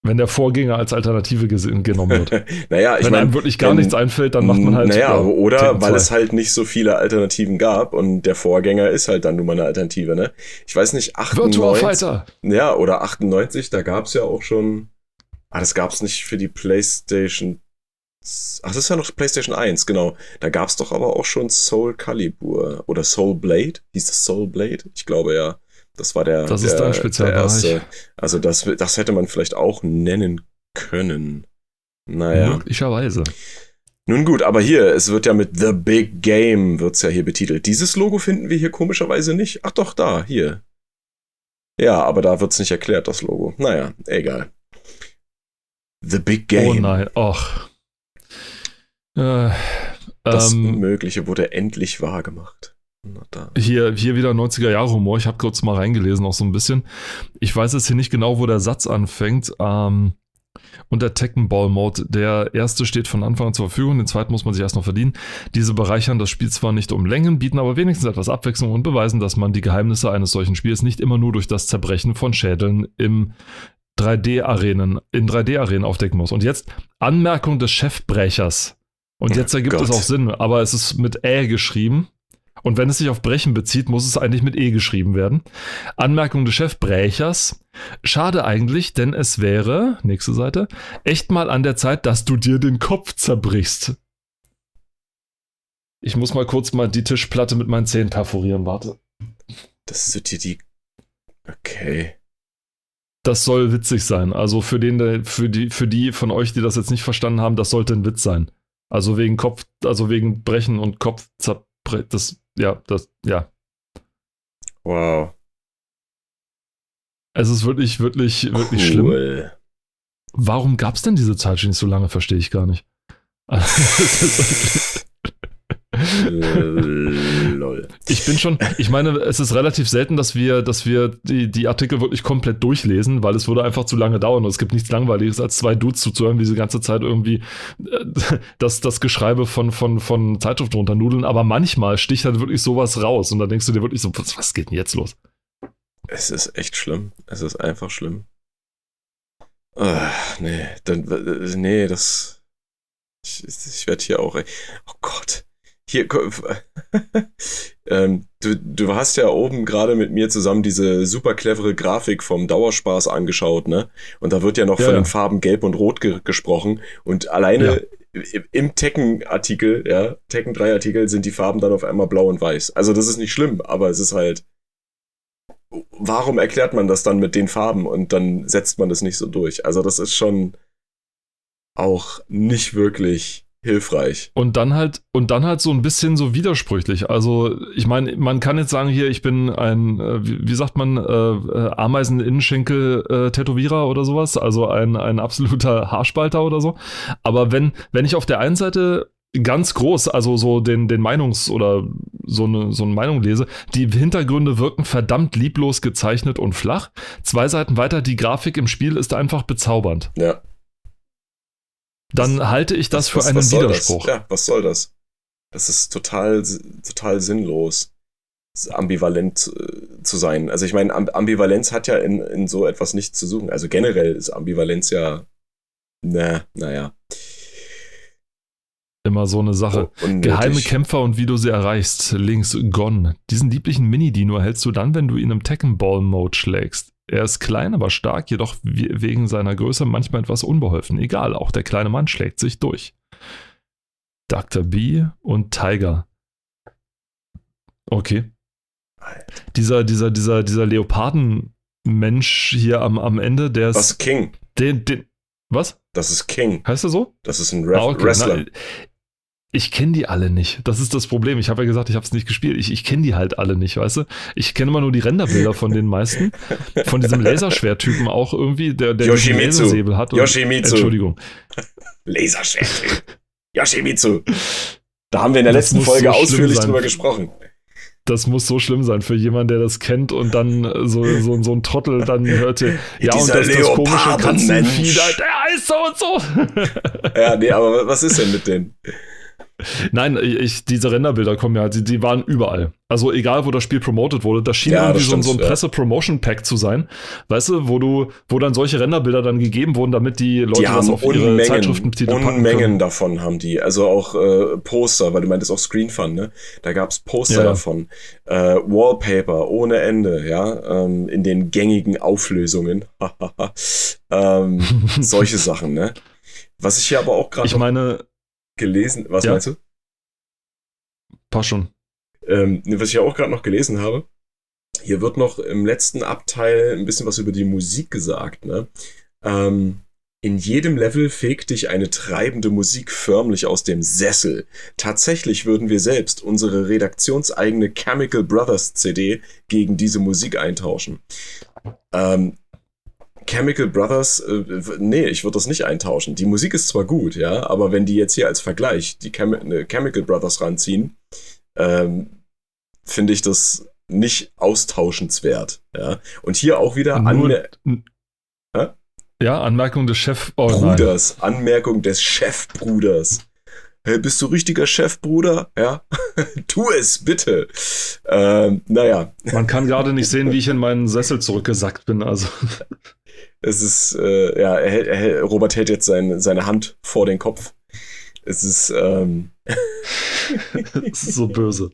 wenn der Vorgänger als Alternative genommen wird. naja, ich Wenn mein, einem wirklich gar wenn, nichts einfällt, dann macht man halt. Naja, oder weil es halt nicht so viele Alternativen gab und der Vorgänger ist halt dann nur mal eine Alternative, ne? Ich weiß nicht, 98. Ja, oder 98, da gab es ja auch schon. Ah, das gab es nicht für die PlayStation. Ach, das ist ja noch PlayStation 1, genau. Da gab es doch aber auch schon Soul Calibur oder Soul Blade. Hieß das Soul Blade? Ich glaube ja. Das war der, das ist der, Spezialbereich. der erste. Also das, das hätte man vielleicht auch nennen können. Naja. Möglicherweise. Nun gut, aber hier, es wird ja mit The Big Game, wird's ja hier betitelt. Dieses Logo finden wir hier komischerweise nicht. Ach doch, da, hier. Ja, aber da wird's nicht erklärt, das Logo. Naja, egal. The Big Game. Oh nein, ach. Äh, das ähm, Unmögliche wurde endlich wahrgemacht. Hier, hier wieder 90er Jahre Humor. Ich habe kurz mal reingelesen, auch so ein bisschen. Ich weiß jetzt hier nicht genau, wo der Satz anfängt. Ähm, und der Tekken Ball Mode. Der erste steht von Anfang an zur Verfügung, den zweiten muss man sich erst noch verdienen. Diese bereichern das Spiel zwar nicht um Längen, bieten aber wenigstens etwas Abwechslung und beweisen, dass man die Geheimnisse eines solchen Spiels nicht immer nur durch das Zerbrechen von Schädeln im 3D-Arenen, in 3D-Arenen aufdecken muss. Und jetzt Anmerkung des Chefbrechers. Und jetzt ergibt oh es auch Sinn, aber es ist mit Ä geschrieben. Und wenn es sich auf Brechen bezieht, muss es eigentlich mit E geschrieben werden. Anmerkung des Chefbrechers. Schade eigentlich, denn es wäre, nächste Seite, echt mal an der Zeit, dass du dir den Kopf zerbrichst. Ich muss mal kurz mal die Tischplatte mit meinen Zähnen perforieren, warte. Das ist dir die. Okay. Das soll witzig sein. Also für, den, für, die, für die von euch, die das jetzt nicht verstanden haben, das sollte ein Witz sein. Also wegen Kopf, also wegen Brechen und Kopf, das ja, das, ja. Wow. Es ist wirklich, wirklich, wirklich cool. schlimm. Warum gab es denn diese Zeit schon nicht so lange, verstehe ich gar nicht. Lol. Ich bin schon, ich meine, es ist relativ selten, dass wir, dass wir die, die Artikel wirklich komplett durchlesen, weil es würde einfach zu lange dauern und es gibt nichts Langweiliges, als zwei Dudes zuzuhören, wie sie die ganze Zeit irgendwie äh, das, das Geschreibe von, von, von Zeitschriften runternudeln, aber manchmal sticht halt wirklich sowas raus und dann denkst du dir wirklich so, was, was geht denn jetzt los? Es ist echt schlimm. Es ist einfach schlimm. Äh, nee, dann, äh, nee, das. Ich, ich werde hier auch. Oh Gott. Hier, ähm, du, du hast ja oben gerade mit mir zusammen diese super clevere Grafik vom Dauerspaß angeschaut, ne? Und da wird ja noch ja, von den Farben Gelb und Rot ge gesprochen. Und alleine ja. im Tekken-Artikel, ja, Tekken 3-Artikel sind die Farben dann auf einmal blau und weiß. Also das ist nicht schlimm, aber es ist halt. Warum erklärt man das dann mit den Farben und dann setzt man das nicht so durch? Also das ist schon auch nicht wirklich hilfreich. Und dann halt, und dann halt so ein bisschen so widersprüchlich. Also, ich meine, man kann jetzt sagen, hier, ich bin ein, äh, wie, sagt man, äh, äh, Ameisen-Innenschenkel-Tätowierer oder sowas, also ein, ein absoluter Haarspalter oder so. Aber wenn, wenn ich auf der einen Seite ganz groß, also so den, den Meinungs- oder so eine, so eine Meinung lese, die Hintergründe wirken verdammt lieblos gezeichnet und flach. Zwei Seiten weiter, die Grafik im Spiel ist einfach bezaubernd. Ja dann was, halte ich das was, für einen was Widerspruch. Ja, was soll das? Das ist total, total sinnlos, ambivalent äh, zu sein. Also ich meine, Ambivalenz hat ja in, in so etwas nichts zu suchen. Also generell ist Ambivalenz ja, na, naja. Immer so eine Sache. Oh, Geheime Kämpfer und wie du sie erreichst. Links Gon. Diesen lieblichen Mini-Dino hältst du dann, wenn du ihn im Tekken Ball Mode schlägst. Er ist klein, aber stark, jedoch wegen seiner Größe manchmal etwas unbeholfen. Egal, auch der kleine Mann schlägt sich durch. Dr. B und Tiger. Okay. Dieser, dieser, dieser, dieser Leopardenmensch hier am, am Ende, der ist. Was ist King? Den, den, was? Das ist King. Heißt er so? Das ist ein Re ah, okay. Wrestler. Na, ich kenne die alle nicht. Das ist das Problem. Ich habe ja gesagt, ich habe es nicht gespielt. Ich, ich kenne die halt alle nicht, weißt du? Ich kenne immer nur die Renderbilder von den meisten. Von diesem Laserschwertypen auch irgendwie, der, der Yoshimitsu. Lasersäbel hat. Und, Yoshimitsu. Entschuldigung. Laserschwertyp. Yoshimitsu. Da haben wir in der das letzten Folge so ausführlich drüber gesprochen. Das muss so schlimm sein für jemanden, der das kennt und dann so, so, so ein Trottel dann hörte, ja, und das, das komische Katzenvieh, der heißt so und so. ja, nee, aber was ist denn mit denen? Nein, ich, diese Renderbilder kommen ja, die, die waren überall. Also egal, wo das Spiel promotet wurde, das schien ja, irgendwie das stimmt, so, so, ein ja. Presse-Promotion-Pack zu sein, weißt du, wo du, wo dann solche Renderbilder dann gegeben wurden, damit die Leute die das auf Unmengen, ihre Zeitschriftentitel Unmengen davon haben die. Also auch äh, Poster, weil du meintest auch Screen Fun, ne? Da gab's Poster ja. davon. Äh, Wallpaper ohne Ende, ja, ähm, in den gängigen Auflösungen. ähm, solche Sachen, ne? Was ich hier aber auch gerade. Ich meine, gelesen. Was ja. meinst du? Passt schon. Ähm, was ich ja auch gerade noch gelesen habe. Hier wird noch im letzten Abteil ein bisschen was über die Musik gesagt. Ne? Ähm, in jedem Level fegt dich eine treibende Musik förmlich aus dem Sessel. Tatsächlich würden wir selbst unsere redaktionseigene Chemical Brothers CD gegen diese Musik eintauschen. Ähm, Chemical Brothers, äh, nee, ich würde das nicht eintauschen. Die Musik ist zwar gut, ja, aber wenn die jetzt hier als Vergleich die Chem Chemical Brothers ranziehen, ähm, finde ich das nicht austauschenswert. Ja. Und hier auch wieder Anmer Ja, Anmerkung des Chefbruders. Oh, Anmerkung des Chefbruders. Hey, bist du richtiger Chefbruder? Ja, tu es bitte. Ähm, naja. Man kann gerade nicht sehen, wie ich in meinen Sessel zurückgesackt bin. Also es ist, äh, ja, er er Robert hält jetzt sein, seine Hand vor den Kopf. Es ist, ähm. es ist so böse.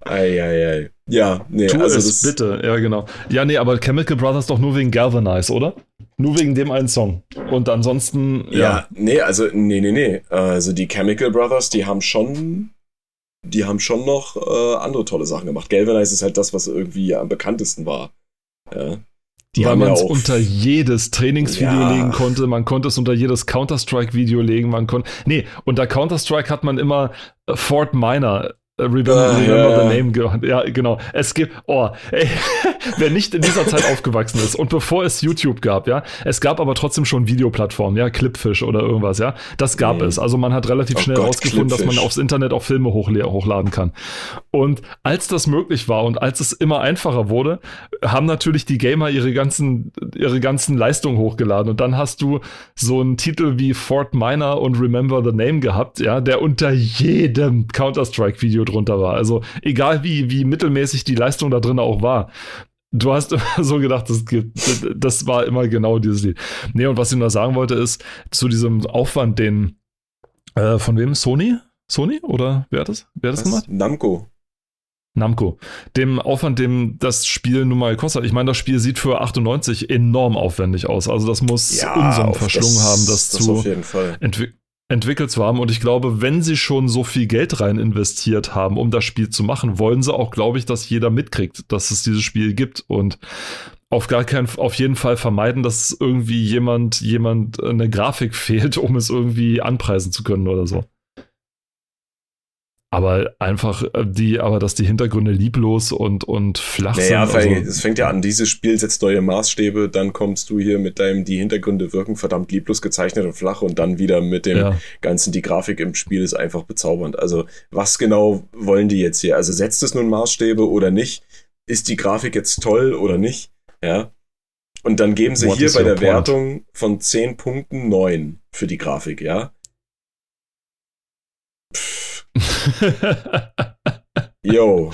Eieiei. Ja, nee, tu also es bitte, ja, genau. Ja, nee, aber Chemical Brothers doch nur wegen Galvanize, oder? Nur wegen dem einen Song. Und ansonsten, ja. Ja, nee, also, nee, nee, nee. Also die Chemical Brothers, die haben schon, die haben schon noch äh, andere tolle Sachen gemacht. Galvanize ist halt das, was irgendwie am bekanntesten war. Ja. Die Weil man es ja unter jedes Trainingsvideo ja. legen konnte, man konnte es unter jedes Counter-Strike-Video legen, man konnte. Nee, unter Counter-Strike hat man immer Fort Minor remember, uh, remember yeah. the name. Ja, genau. Es gibt, oh, ey, wer nicht in dieser Zeit aufgewachsen ist und bevor es YouTube gab, ja, es gab aber trotzdem schon Videoplattformen, ja, Clipfish oder irgendwas, ja, das gab nee. es. Also man hat relativ oh schnell herausgefunden, dass man aufs Internet auch Filme hochladen kann. Und als das möglich war und als es immer einfacher wurde, haben natürlich die Gamer ihre ganzen, ihre ganzen Leistungen hochgeladen und dann hast du so einen Titel wie Fort Minor und Remember the Name gehabt, ja, der unter jedem Counter-Strike-Video drunter war. Also egal wie, wie mittelmäßig die Leistung da drin auch war. Du hast immer so gedacht, das, gibt, das war immer genau dieses Lied. Nee, und was ich nur sagen wollte, ist, zu diesem Aufwand, den äh, von wem? Sony? Sony? Oder wer hat das? Wer hat das gemacht? Namco. Namco. Dem Aufwand, dem das Spiel nun mal gekostet hat. Ich meine, das Spiel sieht für 98 enorm aufwendig aus. Also das muss Ja, auf verschlungen haben, das, das zu auf jeden Fall. entwi entwickelt zu haben. Und ich glaube, wenn sie schon so viel Geld rein investiert haben, um das Spiel zu machen, wollen sie auch, glaube ich, dass jeder mitkriegt, dass es dieses Spiel gibt und auf gar keinen, auf jeden Fall vermeiden, dass irgendwie jemand, jemand eine Grafik fehlt, um es irgendwie anpreisen zu können oder so. Aber einfach äh, die, aber dass die Hintergründe lieblos und, und flach Naja, sind. also, Also, es fängt ja an, dieses Spiel setzt neue Maßstäbe, dann kommst du hier mit deinem, die Hintergründe wirken verdammt lieblos gezeichnet und flach und dann wieder mit dem ja. Ganzen, die Grafik im Spiel ist einfach bezaubernd. Also, was genau wollen die jetzt hier? Also, setzt es nun Maßstäbe oder nicht? Ist die Grafik jetzt toll oder nicht? Ja. Und dann geben sie What hier bei der point? Wertung von 10 Punkten 9 für die Grafik, ja? Yo.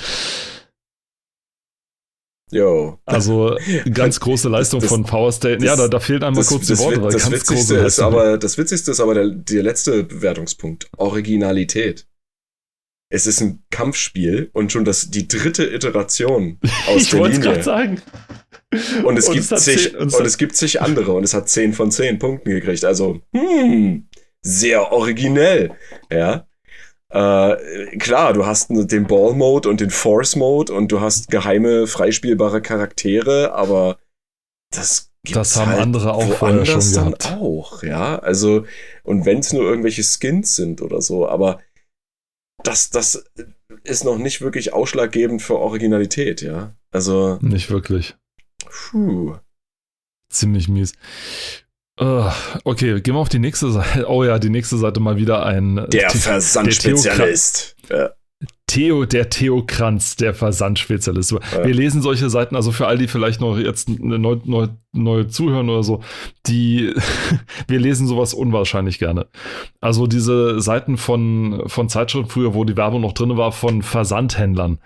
Yo. also ganz große Leistung Das- von Power State. das- Ja, da, da fehlen einmal kurz die Worte, das ganz Witzigste ist aber, das Witzigste ist aber der, der letzte Bewertungspunkt. Originalität. Es ist ein Kampfspiel und schon das, die dritte Iteration aus ich der wollte es gerade Linie. sagen. Und es, Und gibt es zig, zehn- und, und es gibt zig andere und es hat 10 von 10 Punkten gekriegt. Also, hm, sehr originell. Ja. Äh, klar, du hast den Ball-Mode und den Force-Mode und du hast geheime, freispielbare Charaktere, aber das Das haben halt andere auch vorher schon dann gehabt. auch, ja. Also, und wenn es nur irgendwelche Skins sind oder so, aber das, das ist noch nicht wirklich ausschlaggebend für Originalität, ja. Also, Nicht wirklich. puh. Ziemlich mies. Uh, okay, gehen wir auf die nächste Seite. Oh ja, die nächste Seite mal wieder ein Der The- Versandspezialist. Ja. Theo, der Theo Kranz, der Versandspezialist. Ja. Wir lesen solche Seiten, also für all die vielleicht noch jetzt neu, neu, neu zuhören oder so, die, wir lesen sowas unwahrscheinlich gerne. Also diese Seiten von, von Zeitschriften früher, wo die Werbung noch drin war, von Versandhändlern,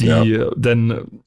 die denn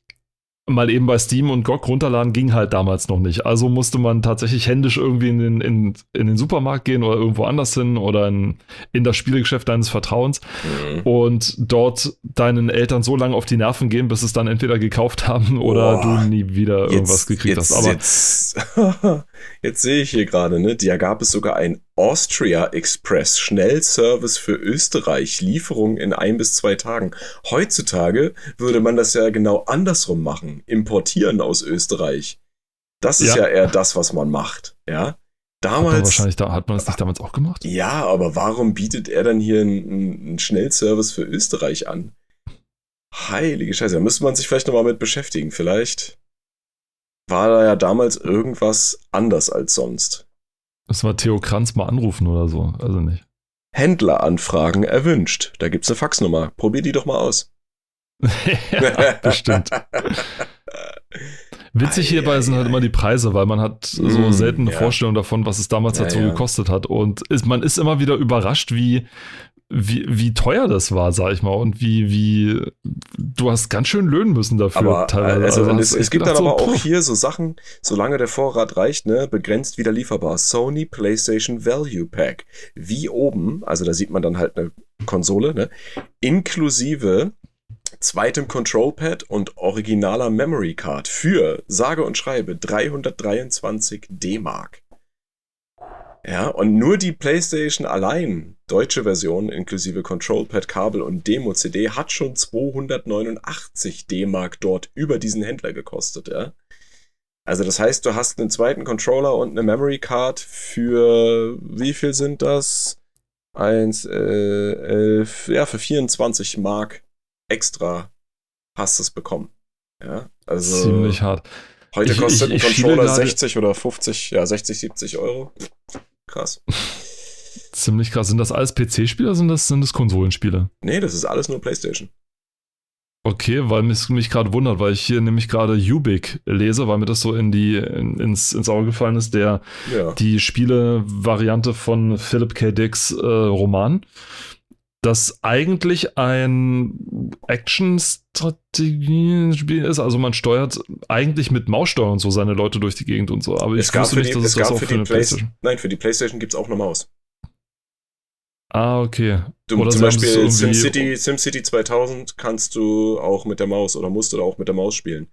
mal eben bei Steam und GOG runterladen ging halt damals noch nicht. Also musste man tatsächlich händisch irgendwie in den, in, in den Supermarkt gehen oder irgendwo anders hin oder in, in das Spielegeschäft deines Vertrauens Mhm. und dort deinen Eltern so lange auf die Nerven gehen, bis es dann entweder gekauft haben oder Boah. du nie wieder irgendwas gekriegt jetzt, hast. Aber jetzt, jetzt sehe ich hier gerade, ne? Da gab es sogar ein Austria Express Schnellservice für Österreich, Lieferung in ein bis zwei Tagen. Heutzutage würde man das ja genau andersrum machen, importieren aus Österreich. Das ist ja, Ja. eher das, was man macht, ja. hat Damals, wahrscheinlich da, hat man das nicht damals auch gemacht? ja, aber warum bietet er dann hier einen, einen Schnellservice für Österreich an? Heilige Scheiße, da müsste man sich vielleicht nochmal mit beschäftigen. Vielleicht war da ja damals irgendwas anders als sonst. Müssen wir Theo Kranz mal anrufen oder so? Also nicht. Händleranfragen erwünscht. Da gibt's eine Faxnummer. Probier die doch mal aus. ja, bestimmt. Witzig hierbei sind halt immer die Preise, weil man hat so Mm, selten eine ja. Vorstellung davon, was es damals Ja, so ja. gekostet hat. Und ist, man ist immer wieder überrascht, wie, wie, wie teuer das war, sag ich mal. Und wie, wie du hast ganz schön löhnen müssen dafür Aber also, und hast es, du es echt gibt dann aber so, auch puh, hier so Sachen, solange der Vorrat reicht, ne, begrenzt wieder lieferbar. Sony PlayStation Value Pack. Wie oben, also da sieht man dann halt eine Konsole, ne, inklusive zweitem Control Pad und originaler Memory Card für sage und schreibe 323 D-Mark. Ja, und nur die PlayStation allein, deutsche Version inklusive Control Pad, Kabel und Demo-CD, hat schon 289 D-Mark dort über diesen Händler gekostet, ja. Also das heißt, du hast einen zweiten Controller und eine Memory Card für, wie viel sind das? Eins, äh, elf, ja, für 24 Mark extra hast du es bekommen. Ja, also ziemlich hart. heute Ich- kostet ich- ein ich Controller gerade- 60 oder 50, ja, 60, 70 Euro. Krass. Ziemlich krass. Sind das alles PC-Spiele oder sind das, sind das Konsolenspiele? Nee, das ist alles nur PlayStation. Okay, weil mich, mich gerade wundert, weil ich hier nämlich gerade Ubik lese, weil mir das so in die, in, ins, ins Auge gefallen ist, der Ja. die Spiele-Variante von Philip K. Dicks äh, Roman. Das eigentlich ein Action-Strategie-Spiel ist. Also man steuert eigentlich mit Maussteuer und so seine Leute durch die Gegend und so. Aber Es ich wusste nicht, die, dass es es das auch für für die eine PlayStation. Playstation. Nein, für die PlayStation gibt es auch eine Maus. Ah, okay. Du, Oder zum Beispiel SimCity, SimCity 2000 kannst du auch mit der Maus oder musst du auch mit der Maus spielen.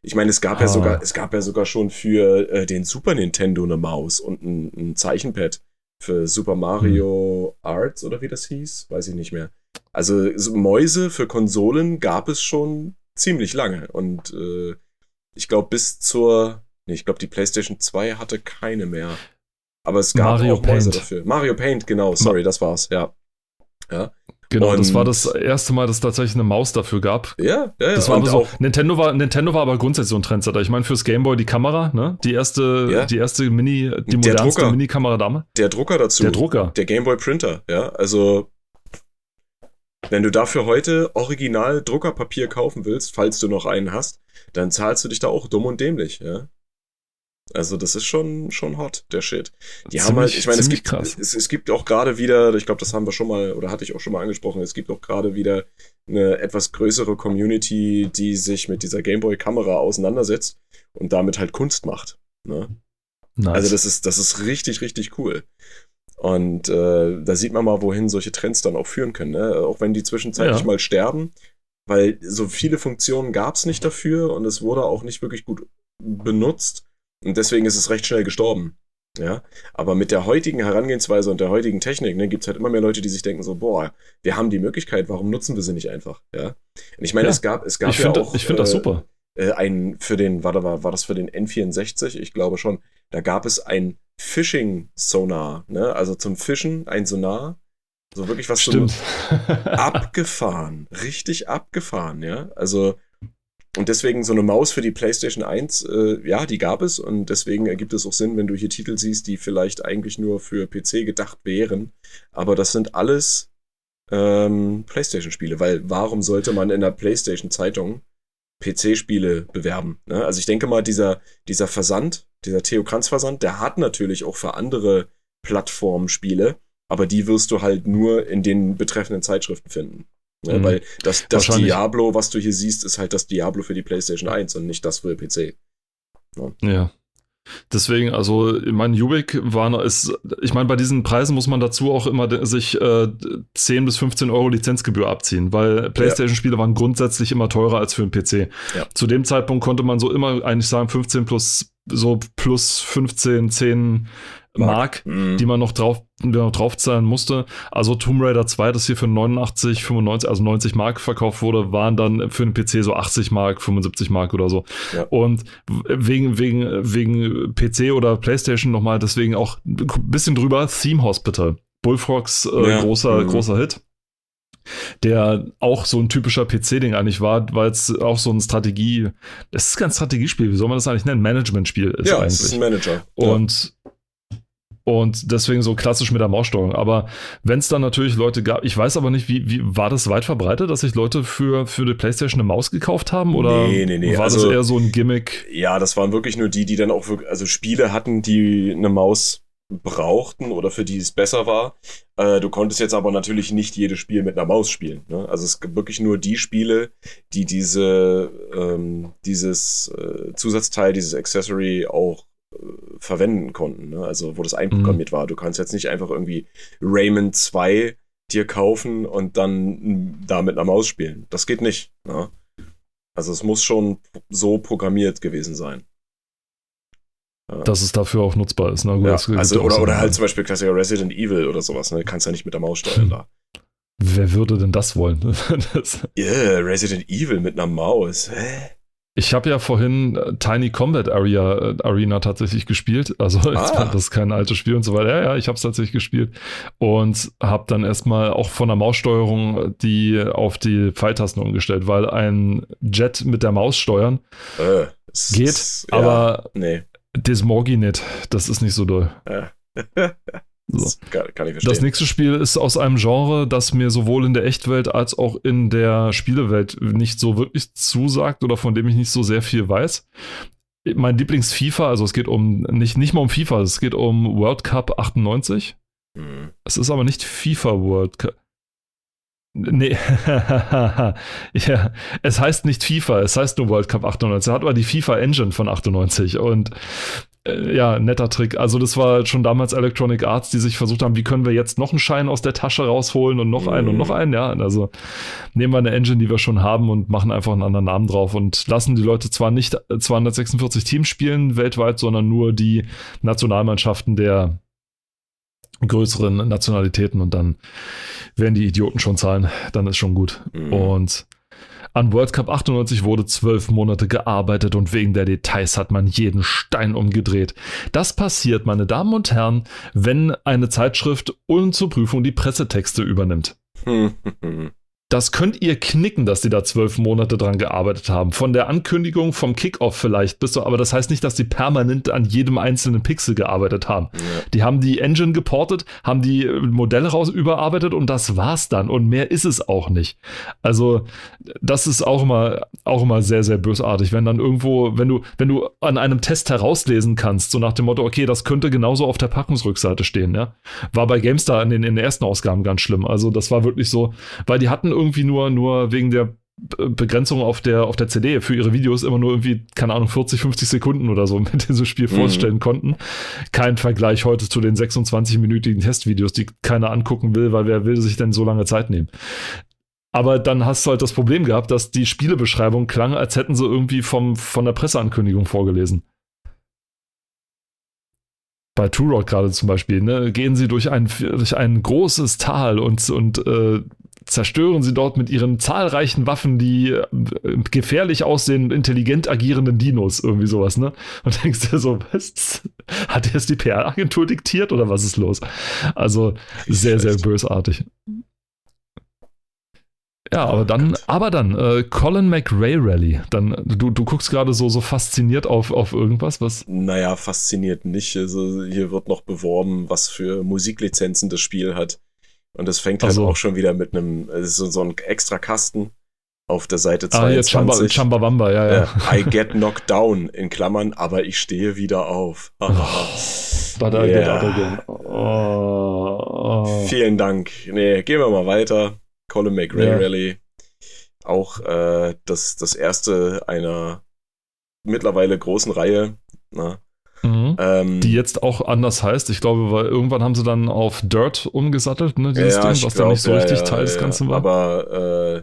Ich meine, es gab ja Ah. sogar, es gab ja sogar schon für äh, den Super Nintendo eine Maus und ein, ein Zeichenpad für Super Mario Hm. Arts oder wie das hieß, weiß ich nicht mehr. Also so Mäuse für Konsolen gab es schon ziemlich lange und äh, ich glaube bis zur, nee, ich glaube die PlayStation 2 hatte keine mehr. Aber es gab Mario auch Mäuse Paint. dafür. Mario Paint, genau, sorry, das war's, ja. Ja, Genau, das Und- war das erste Mal, dass es tatsächlich eine Maus dafür gab. ja, ja. Das ja. war und aber so, Nintendo war, Nintendo war aber grundsätzlich so ein Trendsetter. Ich meine, fürs Gameboy die Kamera, ne? Die erste, Ja. die erste Mini, die Der modernste Drucker. Mini-Kamera damals. der Drucker dazu. Der Drucker. Der Gameboy Printer, ja. Also, wenn du dafür heute original Druckerpapier kaufen willst, falls du noch einen hast, dann zahlst du dich da auch dumm und dämlich, ja. Also, das ist schon, schon hot, der Shit. Die haben halt, Ziemlich- ich meine, es ziemlich gibt, krass. es, es gibt auch gerade wieder, ich glaube, das haben wir schon mal, oder hatte ich auch schon mal angesprochen, es gibt auch gerade wieder eine etwas größere Community, die sich mit dieser Gameboy-Kamera auseinandersetzt und damit halt Kunst macht. Ne? Nice. Also das ist, das ist richtig, richtig cool. Und äh, da sieht man mal, wohin solche Trends dann auch führen können. Ne? Auch wenn die zwischenzeitlich Ja. mal sterben, weil so viele Funktionen gab es nicht dafür und es wurde auch nicht wirklich gut benutzt. Und deswegen ist es recht schnell gestorben. Ja, aber mit der heutigen Herangehensweise und der heutigen Technik, ne, gibt es halt immer mehr Leute, die sich denken so, boah, wir haben die Möglichkeit, warum nutzen wir sie nicht einfach? Ja. Und ich meine, Ja. es gab, es gab ich ja finde auch. ich find das äh, super. äh, ein für den, warte, war, war das für den N64? Ich glaube schon. Da gab es ein Fishing-Sonar, ne? Also zum Fischen ein Sonar. So wirklich was Stimmt. zum abgefahren. Richtig abgefahren, ja. Also, und deswegen so eine Maus für die PlayStation 1, äh, ja, die gab es und deswegen ergibt es auch Sinn, wenn du hier Titel siehst, die vielleicht eigentlich nur für PC gedacht wären. Aber das sind alles ähm, PlayStation-Spiele, weil warum sollte man in der PlayStation-Zeitung PC-Spiele bewerben. Ne? Also ich denke mal, dieser, dieser Versand, dieser Theo Kranz-Versand, der hat natürlich auch für andere Plattformen Spiele, aber die wirst du halt nur in den betreffenden Zeitschriften finden. Ne? Mhm. Weil das, das. Diablo, was du hier siehst, ist halt das Diablo für die PlayStation 1 und nicht das für PC. Ja. Deswegen, also, ich meine, Ubik war ist, ich meine, bei diesen Preisen muss man dazu auch immer sich äh, 10 bis 15 Euro Lizenzgebühr abziehen, weil PlayStation-Spiele waren grundsätzlich immer teurer als für einen PC. Ja. Zu dem Zeitpunkt konnte man so immer eigentlich sagen, 15 plus, so plus 15, 10 Mark, Mhm. die man noch drauf, die man noch draufzahlen musste. Also Tomb Raider 2, das hier für 89, 95, also 90 Mark verkauft wurde, waren dann für einen PC so 80 Mark, 75 Mark oder so. Ja. Und wegen, wegen, wegen PC oder PlayStation nochmal, deswegen auch ein bisschen drüber, Theme Hospital. Bullfrogs äh, Ja. großer, Mhm. großer Hit. Der auch so ein typischer PC-Ding eigentlich war, weil es auch so ein Strategie, das ist kein Strategiespiel, wie soll man das eigentlich nennen? Managementspiel ist ja, eigentlich. es ist ein Manager. Und, und deswegen so klassisch mit der Maussteuerung. Aber wenn es dann natürlich Leute gab, ich weiß aber nicht, wie, wie war das weit verbreitet, dass sich Leute für, für die Playstation eine Maus gekauft haben? Oder Nee, nee, nee, war also- das eher so ein Gimmick? ja. das waren wirklich nur die, die dann auch wirklich, also Spiele hatten, die eine Maus brauchten oder für die es besser war. Äh, du konntest jetzt aber natürlich nicht jedes Spiel mit einer Maus spielen. Ne? Also es gibt wirklich nur die Spiele, die diese, ähm, dieses äh, Zusatzteil, dieses Accessory auch verwenden konnten. Ne? Also wo das einprogrammiert war. Du kannst jetzt nicht einfach irgendwie Rayman 2 dir kaufen und dann m, da mit einer Maus spielen. Das geht nicht. Ne? Also es muss schon so programmiert gewesen sein. Dass es dafür auch nutzbar ist. Ne? Gut, Ja, also, oder, oder halt zum Beispiel Klassiker Resident Evil oder sowas, ne? Kannst ja nicht mit der Maus steuern da. Wer würde denn das wollen? das, Yeah, Resident Evil mit einer Maus. Hä? Ich habe ja vorhin äh, Tiny Combat Area, äh, Arena tatsächlich gespielt. Also jetzt Ah. war das kein altes Spiel und so weiter. Ja, ja, ich habe es tatsächlich gespielt. Und habe dann erstmal auch von der Maussteuerung die auf die Pfeiltasten umgestellt, weil ein Jet mit der Maus steuern Äh, geht, ist- ja, aber Nee. das Morgi nicht. Das ist nicht so doll. Ja. So. Das kann, kann ich Das verstehen. nächste Spiel ist aus einem Genre, das mir sowohl in der Echtwelt als auch in der Spielewelt nicht so wirklich zusagt oder von dem ich nicht so sehr viel weiß. Mein Lieblings-FIFA, also es geht um, nicht, nicht mal um FIFA, es geht um World Cup 98. Hm. Es ist aber nicht FIFA World Cup. Nee, ja, es heißt nicht FIFA, es heißt nur World Cup 98. Er hat aber die FIFA Engine von 98 und ja, netter Trick. Also das war schon damals Electronic Arts, die sich versucht haben, wie können wir jetzt noch einen Schein aus der Tasche rausholen und noch einen und noch einen, ja. Also nehmen wir eine Engine, die wir schon haben und machen einfach einen anderen Namen drauf und lassen die Leute zwar nicht 246 Teams spielen weltweit, sondern nur die Nationalmannschaften der größeren Nationalitäten und dann werden die Idioten schon zahlen, dann ist schon gut. Mhm. Und an World Cup 98 wurde zwölf Monate gearbeitet und wegen der Details hat man jeden Stein umgedreht. Das passiert, meine Damen und Herren, wenn eine Zeitschrift und zur Prüfung die Pressetexte übernimmt. das könnt ihr knicken, dass die da zwölf Monate dran gearbeitet haben. Von der Ankündigung, vom Kickoff vielleicht bis so, aber das heißt nicht, dass die permanent an jedem einzelnen Pixel gearbeitet haben. Ja. Die haben die Engine geportet, haben die Modelle raus überarbeitet und das war's dann. Und mehr ist es auch nicht. Also, das ist auch immer, auch immer sehr, sehr bösartig, wenn dann irgendwo, wenn du, wenn du an einem Test herauslesen kannst, so nach dem Motto, okay, das könnte genauso auf der Packungsrückseite stehen, ja. War bei GameStar in den, in den ersten Ausgaben ganz schlimm. Also, das war wirklich so, weil die hatten irgendwie nur, nur wegen der Begrenzung auf der, auf der CD für ihre Videos immer nur irgendwie, keine Ahnung, 40, 50 Sekunden oder so mit diesem Spiel mhm. vorstellen konnten. Kein Vergleich heute zu den 26-minütigen Testvideos, die keiner angucken will, weil wer will sich denn so lange Zeit nehmen? Aber dann hast du halt das Problem gehabt, dass die Spielebeschreibung klang, als hätten sie irgendwie vom, von der Presseankündigung vorgelesen bei True Rock gerade zum Beispiel, ne, gehen sie durch ein, durch ein großes Tal und, und äh, zerstören sie dort mit ihren zahlreichen Waffen die äh, gefährlich aussehenden, intelligent agierenden Dinos, irgendwie sowas, ne? Und denkst dir so, was? Hat jetzt die PR-Agentur diktiert oder was ist los? Also sehr, sehr bösartig. Ja, aber dann, aber dann, äh, Colin McRae Rally. Dann, du, du guckst gerade so, so fasziniert auf, auf irgendwas, was? Naja, fasziniert nicht. Also hier wird noch beworben, was für Musiklizenzen das Spiel hat. Und das fängt halt so. auch schon wieder mit einem, so, so ein extra Kasten auf der Seite 22. Ah, jetzt Chamba, Chambawamba, ja, ja. I get knocked down, in Klammern, aber ich stehe wieder auf. oh, again. Oh, oh. Vielen Dank. Nee, gehen wir mal weiter. Colin McRae ja. Rally. Auch äh, das, das erste einer mittlerweile großen Reihe. Na, ne? Mhm. Ähm, die jetzt auch anders heißt. Ich glaube, weil irgendwann haben sie dann auf Dirt umgesattelt, ne, dieses ja, Ding, was dann nicht so ja, richtig Teil des Ganzen war. Aber äh,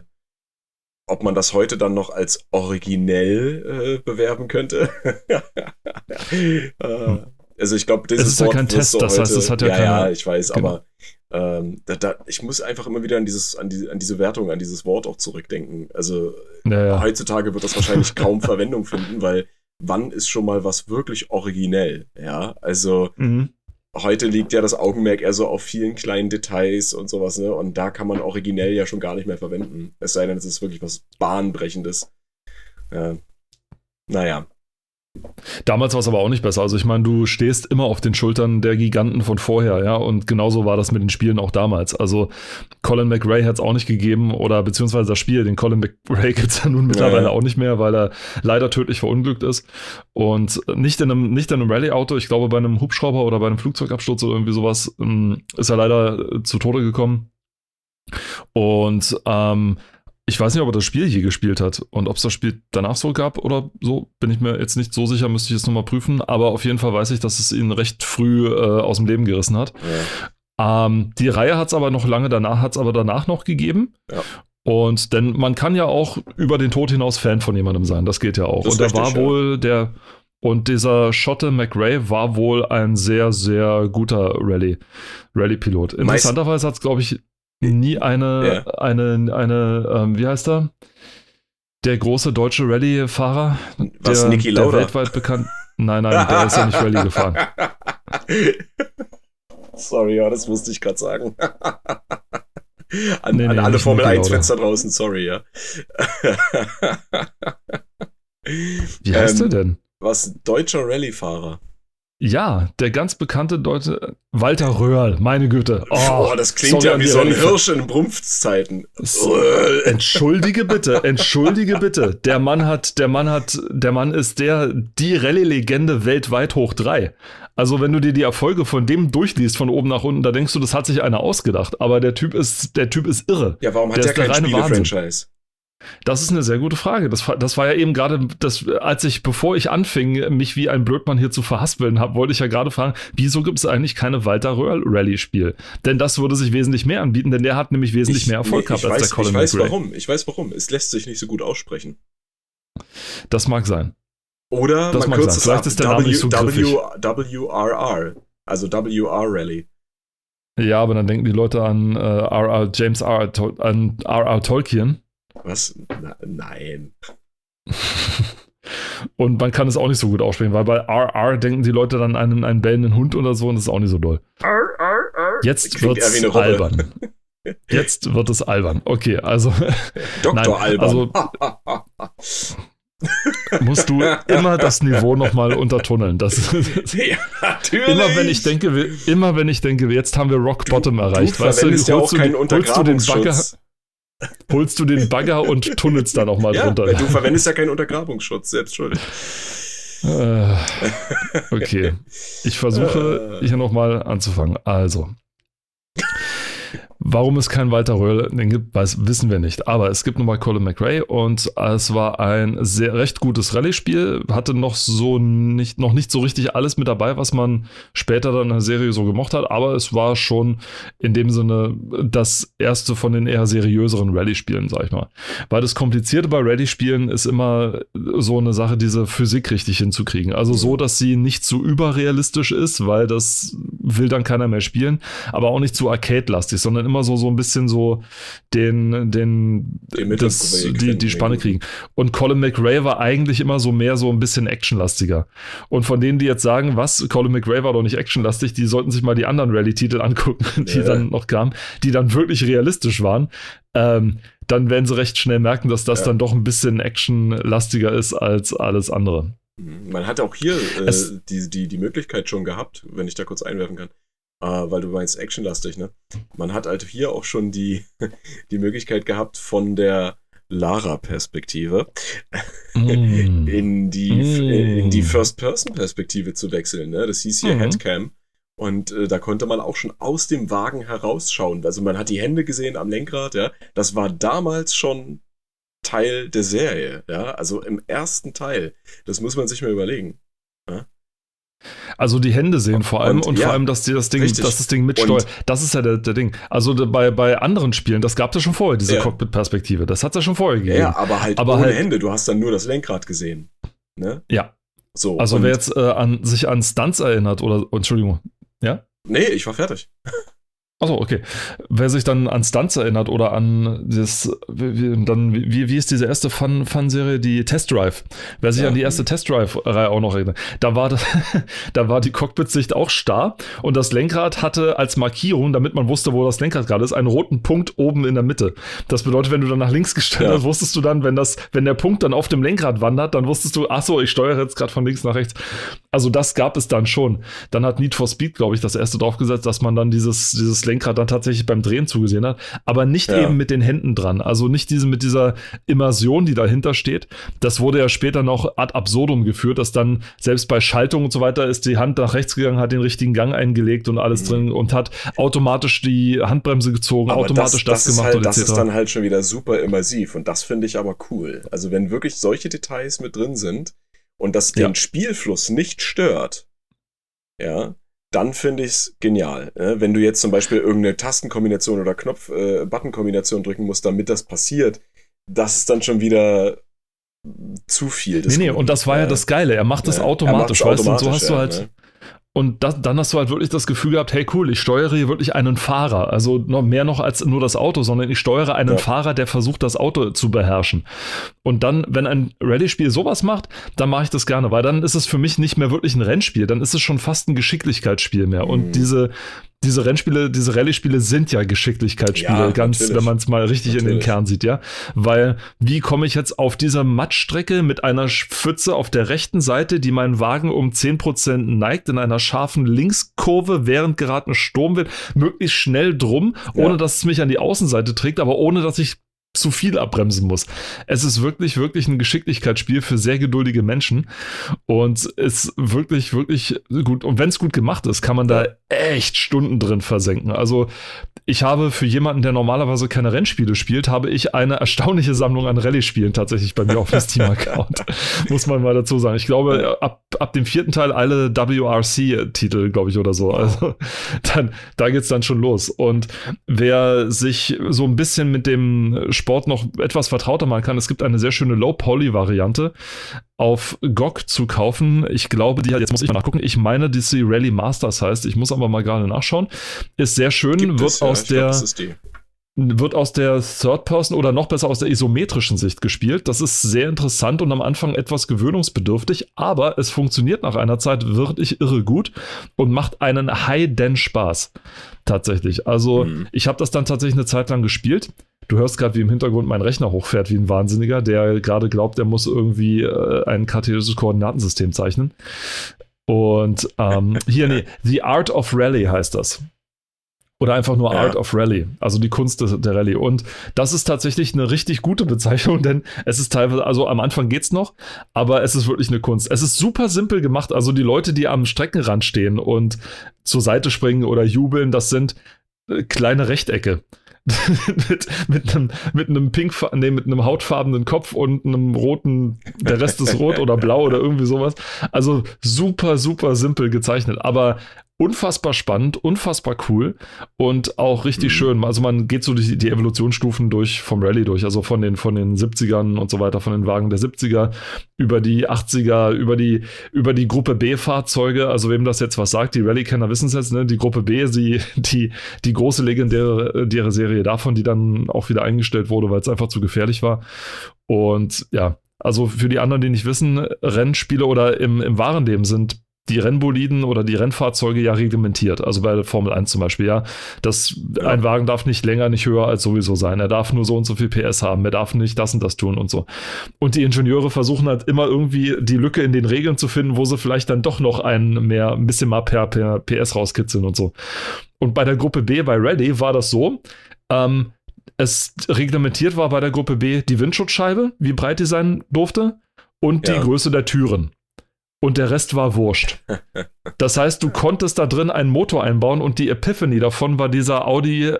ob man das heute dann noch als originell äh, bewerben könnte? äh, also ich glaube, das ist ja kein Test, das heißt, es hat ja, ja keine. Ja, ich weiß, genau. aber ähm, da, da, ich muss einfach immer wieder an dieses, an, die, an diese Wertung, an dieses Wort auch zurückdenken. Also ja, ja. heutzutage wird das wahrscheinlich kaum Verwendung finden, weil wann ist schon mal was wirklich originell? Ja, also mhm. heute liegt ja das Augenmerk eher so auf vielen kleinen Details und sowas, ne? Und da kann man originell ja schon gar nicht mehr verwenden. Es sei denn, es ist wirklich was Bahnbrechendes. Ja. Naja. Damals war es aber auch nicht besser. Also ich meine, du stehst immer auf den Schultern der Giganten von vorher, ja. Und genauso war das mit den Spielen auch damals. Also Colin McRae hat es auch nicht gegeben oder beziehungsweise das Spiel, den Colin McRae gibt es ja nun mittlerweile ja, ja. auch nicht mehr, weil er leider tödlich verunglückt ist. Und nicht in einem, nicht in einem Rallye-Auto, ich glaube bei einem Hubschrauber oder bei einem Flugzeugabsturz oder irgendwie sowas, ähm, ist er leider zu Tode gekommen. Und ähm, ich weiß nicht, ob er das Spiel je gespielt hat und ob es das Spiel danach so gab oder so, bin ich mir jetzt nicht so sicher, müsste ich jetzt nochmal prüfen. Aber auf jeden Fall weiß ich, dass es ihn recht früh äh, aus dem Leben gerissen hat. Ja. Ähm, die Reihe hat es aber noch lange danach, hat es aber danach noch gegeben. Ja. Und denn man kann ja auch über den Tod hinaus Fan von jemandem sein, das geht ja auch. und er war ja. wohl der, und dieser Schotte McRae war wohl ein sehr, sehr guter Rallye, Rallye-Pilot. Interessanterweise hat es, glaube ich, nie eine, ja. eine, eine, ähm, wie heißt er? Der große deutsche Rallye-Fahrer. Was, der, Niki Lauda? Der weltweit bekannt. Nein, nein, der ist ja nicht Rallye gefahren. Sorry, ja, das musste ich gerade sagen. an, nee, nee, an alle Formel 1-Fans da draußen, sorry, ja. Wie heißt ähm, er denn? Was, deutscher Rallye-Fahrer? Ja, der ganz bekannte Deutsche Walter Röhrl, meine Güte. Oh, das klingt ja wie so ein Hirsch in Brumpfzeiten. Entschuldige bitte, entschuldige bitte. Der Mann hat, der Mann hat, der Mann ist der, die Rallye-Legende weltweit hoch drei. Also wenn du dir die Erfolge von dem durchliest, von oben nach unten, da denkst du, das hat sich einer ausgedacht. Aber der Typ ist, der Typ ist irre. Ja, warum hat der, der kein Spiele-Franchise? Das ist eine sehr gute Frage. Das, das war ja eben gerade, das, als ich, bevor ich anfing, mich wie ein Blödmann hier zu verhaspeln habe, wollte ich ja gerade fragen, wieso gibt es eigentlich keine Walter Röhrl Rally-Spiel? Denn das würde sich wesentlich mehr anbieten, denn der hat nämlich wesentlich ich, mehr Erfolg nee, gehabt als weiß, der Colin Ich weiß McRae. warum. Ich weiß warum. Es lässt sich nicht so gut aussprechen. Das mag sein. Oder das man kürzt es Vielleicht ist der Name nicht so w, WRR. Also WR Rally. Ja, aber dann denken die Leute an äh, RR, James R. an R.R. Tolkien. Was? Na, nein. und man kann es auch nicht so gut aussprechen, weil bei RR denken die Leute dann an einen, einen bellenden Hund oder so und das ist auch nicht so doll. Jetzt wird es albern. Jetzt wird es albern. Okay, also. Dr. Nein, Albern. Also, musst du immer das Niveau nochmal untertunneln. Das, ja, natürlich. Immer wenn ich denke, immer wenn ich denke, jetzt haben wir Rock Bottom erreicht, du weißt du, ja holst, du, holst du den Bagger, holst du den Bagger und tunnelst da nochmal ja, drunter. Weil du verwendest ja keinen Untergrabungsschutz, selbst schuld. Äh, okay, ich versuche hier nochmal anzufangen. Also, Warum es keinen Walter Röhrl gibt, weiß, wissen wir nicht. Aber es gibt nun mal Colin McRae und es war ein sehr recht gutes Rallye-Spiel. Hatte noch so nicht, noch nicht so richtig alles mit dabei, was man später dann in der Serie so gemocht hat. Aber es war schon in dem Sinne das erste von den eher seriöseren Rallye-Spielen, sag ich mal. Weil das Komplizierte bei Rallye-Spielen ist immer so eine Sache, diese Physik richtig hinzukriegen. Also so, dass sie nicht zu überrealistisch ist, weil das will dann keiner mehr spielen, aber auch nicht zu arcade-lastig, sondern immer immer so, so ein bisschen so den, den, das, die, die Spanne kriegen. Und Colin McRae war eigentlich immer so mehr so ein bisschen actionlastiger. Und von denen, die jetzt sagen, was, Colin McRae war doch nicht actionlastig, die sollten sich mal die anderen Rally-Titel angucken, die ja. dann noch kamen, die dann wirklich realistisch waren. Ähm, dann werden sie recht schnell merken, dass das ja. dann doch ein bisschen actionlastiger ist als alles andere. Man hat auch hier äh, die, die, die Möglichkeit schon gehabt, wenn ich da kurz einwerfen kann, Uh, weil du meinst actionlastig, ne? Man hat halt hier auch schon die, die Möglichkeit gehabt, von der Lara-Perspektive mm. in die, mm. in die First-Person-Perspektive zu wechseln, ne? Das hieß hier mhm. Headcam. Und äh, da konnte man auch schon aus dem Wagen herausschauen. Also man hat die Hände gesehen am Lenkrad, ja. Das war damals schon Teil der Serie, ja. Also im ersten Teil. Das muss man sich mal überlegen. Also die Hände sehen vor allem und, und ja, vor allem, dass die das Ding, dass das Ding mitsteuert. das ist ja der, der Ding. Also bei, bei anderen Spielen, das gab es ja schon vorher, diese ja. Cockpit-Perspektive. Das hat es ja schon vorher gegeben. Ja, aber halt aber ohne halt, Hände. Du hast dann nur das Lenkrad gesehen. Ne? Ja. So. Also wer jetzt äh, an, sich an Stunts erinnert oder, Entschuldigung, ja? Nee, ich war fertig. Achso, okay. Wer sich dann an Stunts erinnert oder an das, wie, dann, wie, wie ist diese erste Fun-Serie, die Test Drive? Wer sich ja. an die erste Test Drive-Reihe auch noch erinnert, da war, das, da war die Cockpit-Sicht auch starr und das Lenkrad hatte als Markierung, damit man wusste, wo das Lenkrad gerade ist, einen roten Punkt oben in der Mitte. Das bedeutet, wenn du dann nach links gestellt ja. hast, wusstest du dann, wenn das, wenn der Punkt dann auf dem Lenkrad wandert, dann wusstest du, achso, ich steuere jetzt gerade von links nach rechts. Also das gab es dann schon. Dann hat Need for Speed, glaube ich, das erste draufgesetzt, dass man dann dieses, dieses Lenkrad dann tatsächlich beim Drehen zugesehen hat, aber nicht ja. eben mit den Händen dran. Also nicht diese mit dieser Immersion, die dahinter steht. Das wurde ja später noch ad absurdum geführt, dass dann selbst bei Schaltung und so weiter ist die Hand nach rechts gegangen, hat den richtigen Gang eingelegt und alles mhm. drin und hat automatisch die Handbremse gezogen, aber automatisch das, das, das gemacht halt, und Das ist dann halt schon wieder super immersiv und das finde ich aber cool. Also wenn wirklich solche Details mit drin sind und das den ja. Spielfluss nicht stört, ja, dann finde ich es genial. Ne? Wenn du jetzt zum Beispiel irgendeine Tastenkombination oder Knopf-Button-Kombination äh, drücken musst, damit das passiert, das ist dann schon wieder zu viel. Nee, nee, und das war ja, das Geile. Er macht das ja, automatisch, weißt du, und so hast ja, du halt. Ne? Und das, dann hast du halt wirklich das Gefühl gehabt, hey cool, ich steuere hier wirklich einen Fahrer. Also noch mehr noch als nur das Auto, sondern ich steuere einen ja. Fahrer, der versucht, das Auto zu beherrschen. Und dann, wenn ein Rallye-Spiel sowas macht, dann mache ich das gerne, weil dann ist es für mich nicht mehr wirklich ein Rennspiel, dann ist es schon fast ein Geschicklichkeitsspiel mehr. Mhm. Und diese, diese Rennspiele, diese Rallye-Spiele sind ja Geschicklichkeitsspiele, Ja, ganz, natürlich. wenn man es mal richtig in den Natürlich. Kern sieht, ja. Weil, wie komme ich jetzt auf dieser Mattstrecke mit einer Pfütze auf der rechten Seite, die meinen Wagen um 10% neigt, in einer scharfen Linkskurve, während gerade ein Sturm wird, möglichst schnell drum, Ja. ohne dass es mich an die Außenseite trägt, aber ohne dass ich zu viel abbremsen muss. Es ist wirklich, wirklich ein Geschicklichkeitsspiel für sehr geduldige Menschen und ist wirklich, wirklich gut. Und wenn es gut gemacht ist, kann man da echt Stunden drin versenken. Also ich habe für jemanden, der normalerweise keine Rennspiele spielt, habe ich eine erstaunliche Sammlung an Rallye-Spielen tatsächlich bei mir auf dem Steam-Account. Muss man mal dazu sagen. Ich glaube, ab, ab dem vierten Teil alle WRC-Titel, glaube ich, oder so. Also dann, da geht's dann schon los. Und wer sich so ein bisschen mit dem Sport noch etwas vertrauter machen kann, es gibt eine sehr schöne Low-Poly-Variante auf GOG zu kaufen. Ich glaube, die hat, jetzt muss ich mal nachgucken, ich meine, die sie Rally Masters heißt. Ich muss aber mal gerade nachschauen. Ist sehr schön, Gibt wird es, ja, aus glaub, der wird aus der Third Person oder noch besser aus der isometrischen Sicht gespielt. Das ist sehr interessant und am Anfang etwas gewöhnungsbedürftig, aber es funktioniert nach einer Zeit wirklich irre gut und macht einen High-Den Spaß. Tatsächlich. Also, Mhm. ich habe das dann tatsächlich eine Zeit lang gespielt. Du hörst gerade, wie im Hintergrund mein Rechner hochfährt, wie ein Wahnsinniger, der gerade glaubt, er muss irgendwie äh, ein kartesisches Koordinatensystem zeichnen. Und ähm, hier, nee, The Art of Rally heißt das. Oder einfach nur Ja. Art of Rally, also die Kunst des, der Rallye. Und das ist tatsächlich eine richtig gute Bezeichnung, denn es ist teilweise, also am Anfang geht's noch, aber es ist wirklich eine Kunst. Es ist super simpel gemacht. Also die Leute, die am Streckenrand stehen und zur Seite springen oder jubeln, das sind äh, kleine Rechtecke. mit, mit einem, mit einem pink, nee, mit einem hautfarbenen Kopf und einem roten, der Rest ist rot oder blau oder irgendwie sowas. Also super, super simpel gezeichnet, aber unfassbar spannend, unfassbar cool und auch richtig Mhm. schön. Also man geht so die, die Evolutionsstufen durch vom Rallye durch, also von den, von den 70ern und so weiter, von den Wagen der 70er über die 80er, über die, über die Gruppe B-Fahrzeuge. Also wem das jetzt was sagt, die Rallye-Kenner wissen es jetzt, ne? Die Gruppe B, die, die, die große legendäre Serie davon, die dann auch wieder eingestellt wurde, weil es einfach zu gefährlich war. Und ja, also für die anderen, die nicht wissen, Rennspiele oder im, im wahren Leben sind die Rennboliden oder die Rennfahrzeuge ja reglementiert. Also bei der Formel 1 zum Beispiel, ja. Das, Ja. Ein Wagen darf nicht länger, nicht höher als sowieso sein. Er darf nur so und so viel PS haben. Er darf nicht das und das tun und so. Und die Ingenieure versuchen halt immer irgendwie die Lücke in den Regeln zu finden, wo sie vielleicht dann doch noch ein, mehr, ein bisschen mal per, per PS rauskitzeln und so. Und bei der Gruppe B, bei Rally, war das so, ähm, es reglementiert war bei der Gruppe B die Windschutzscheibe, wie breit die sein durfte, und Ja. die Größe der Türen. Und der Rest war wurscht. Das heißt, du konntest da drin einen Motor einbauen und die Epiphany davon war dieser Audi,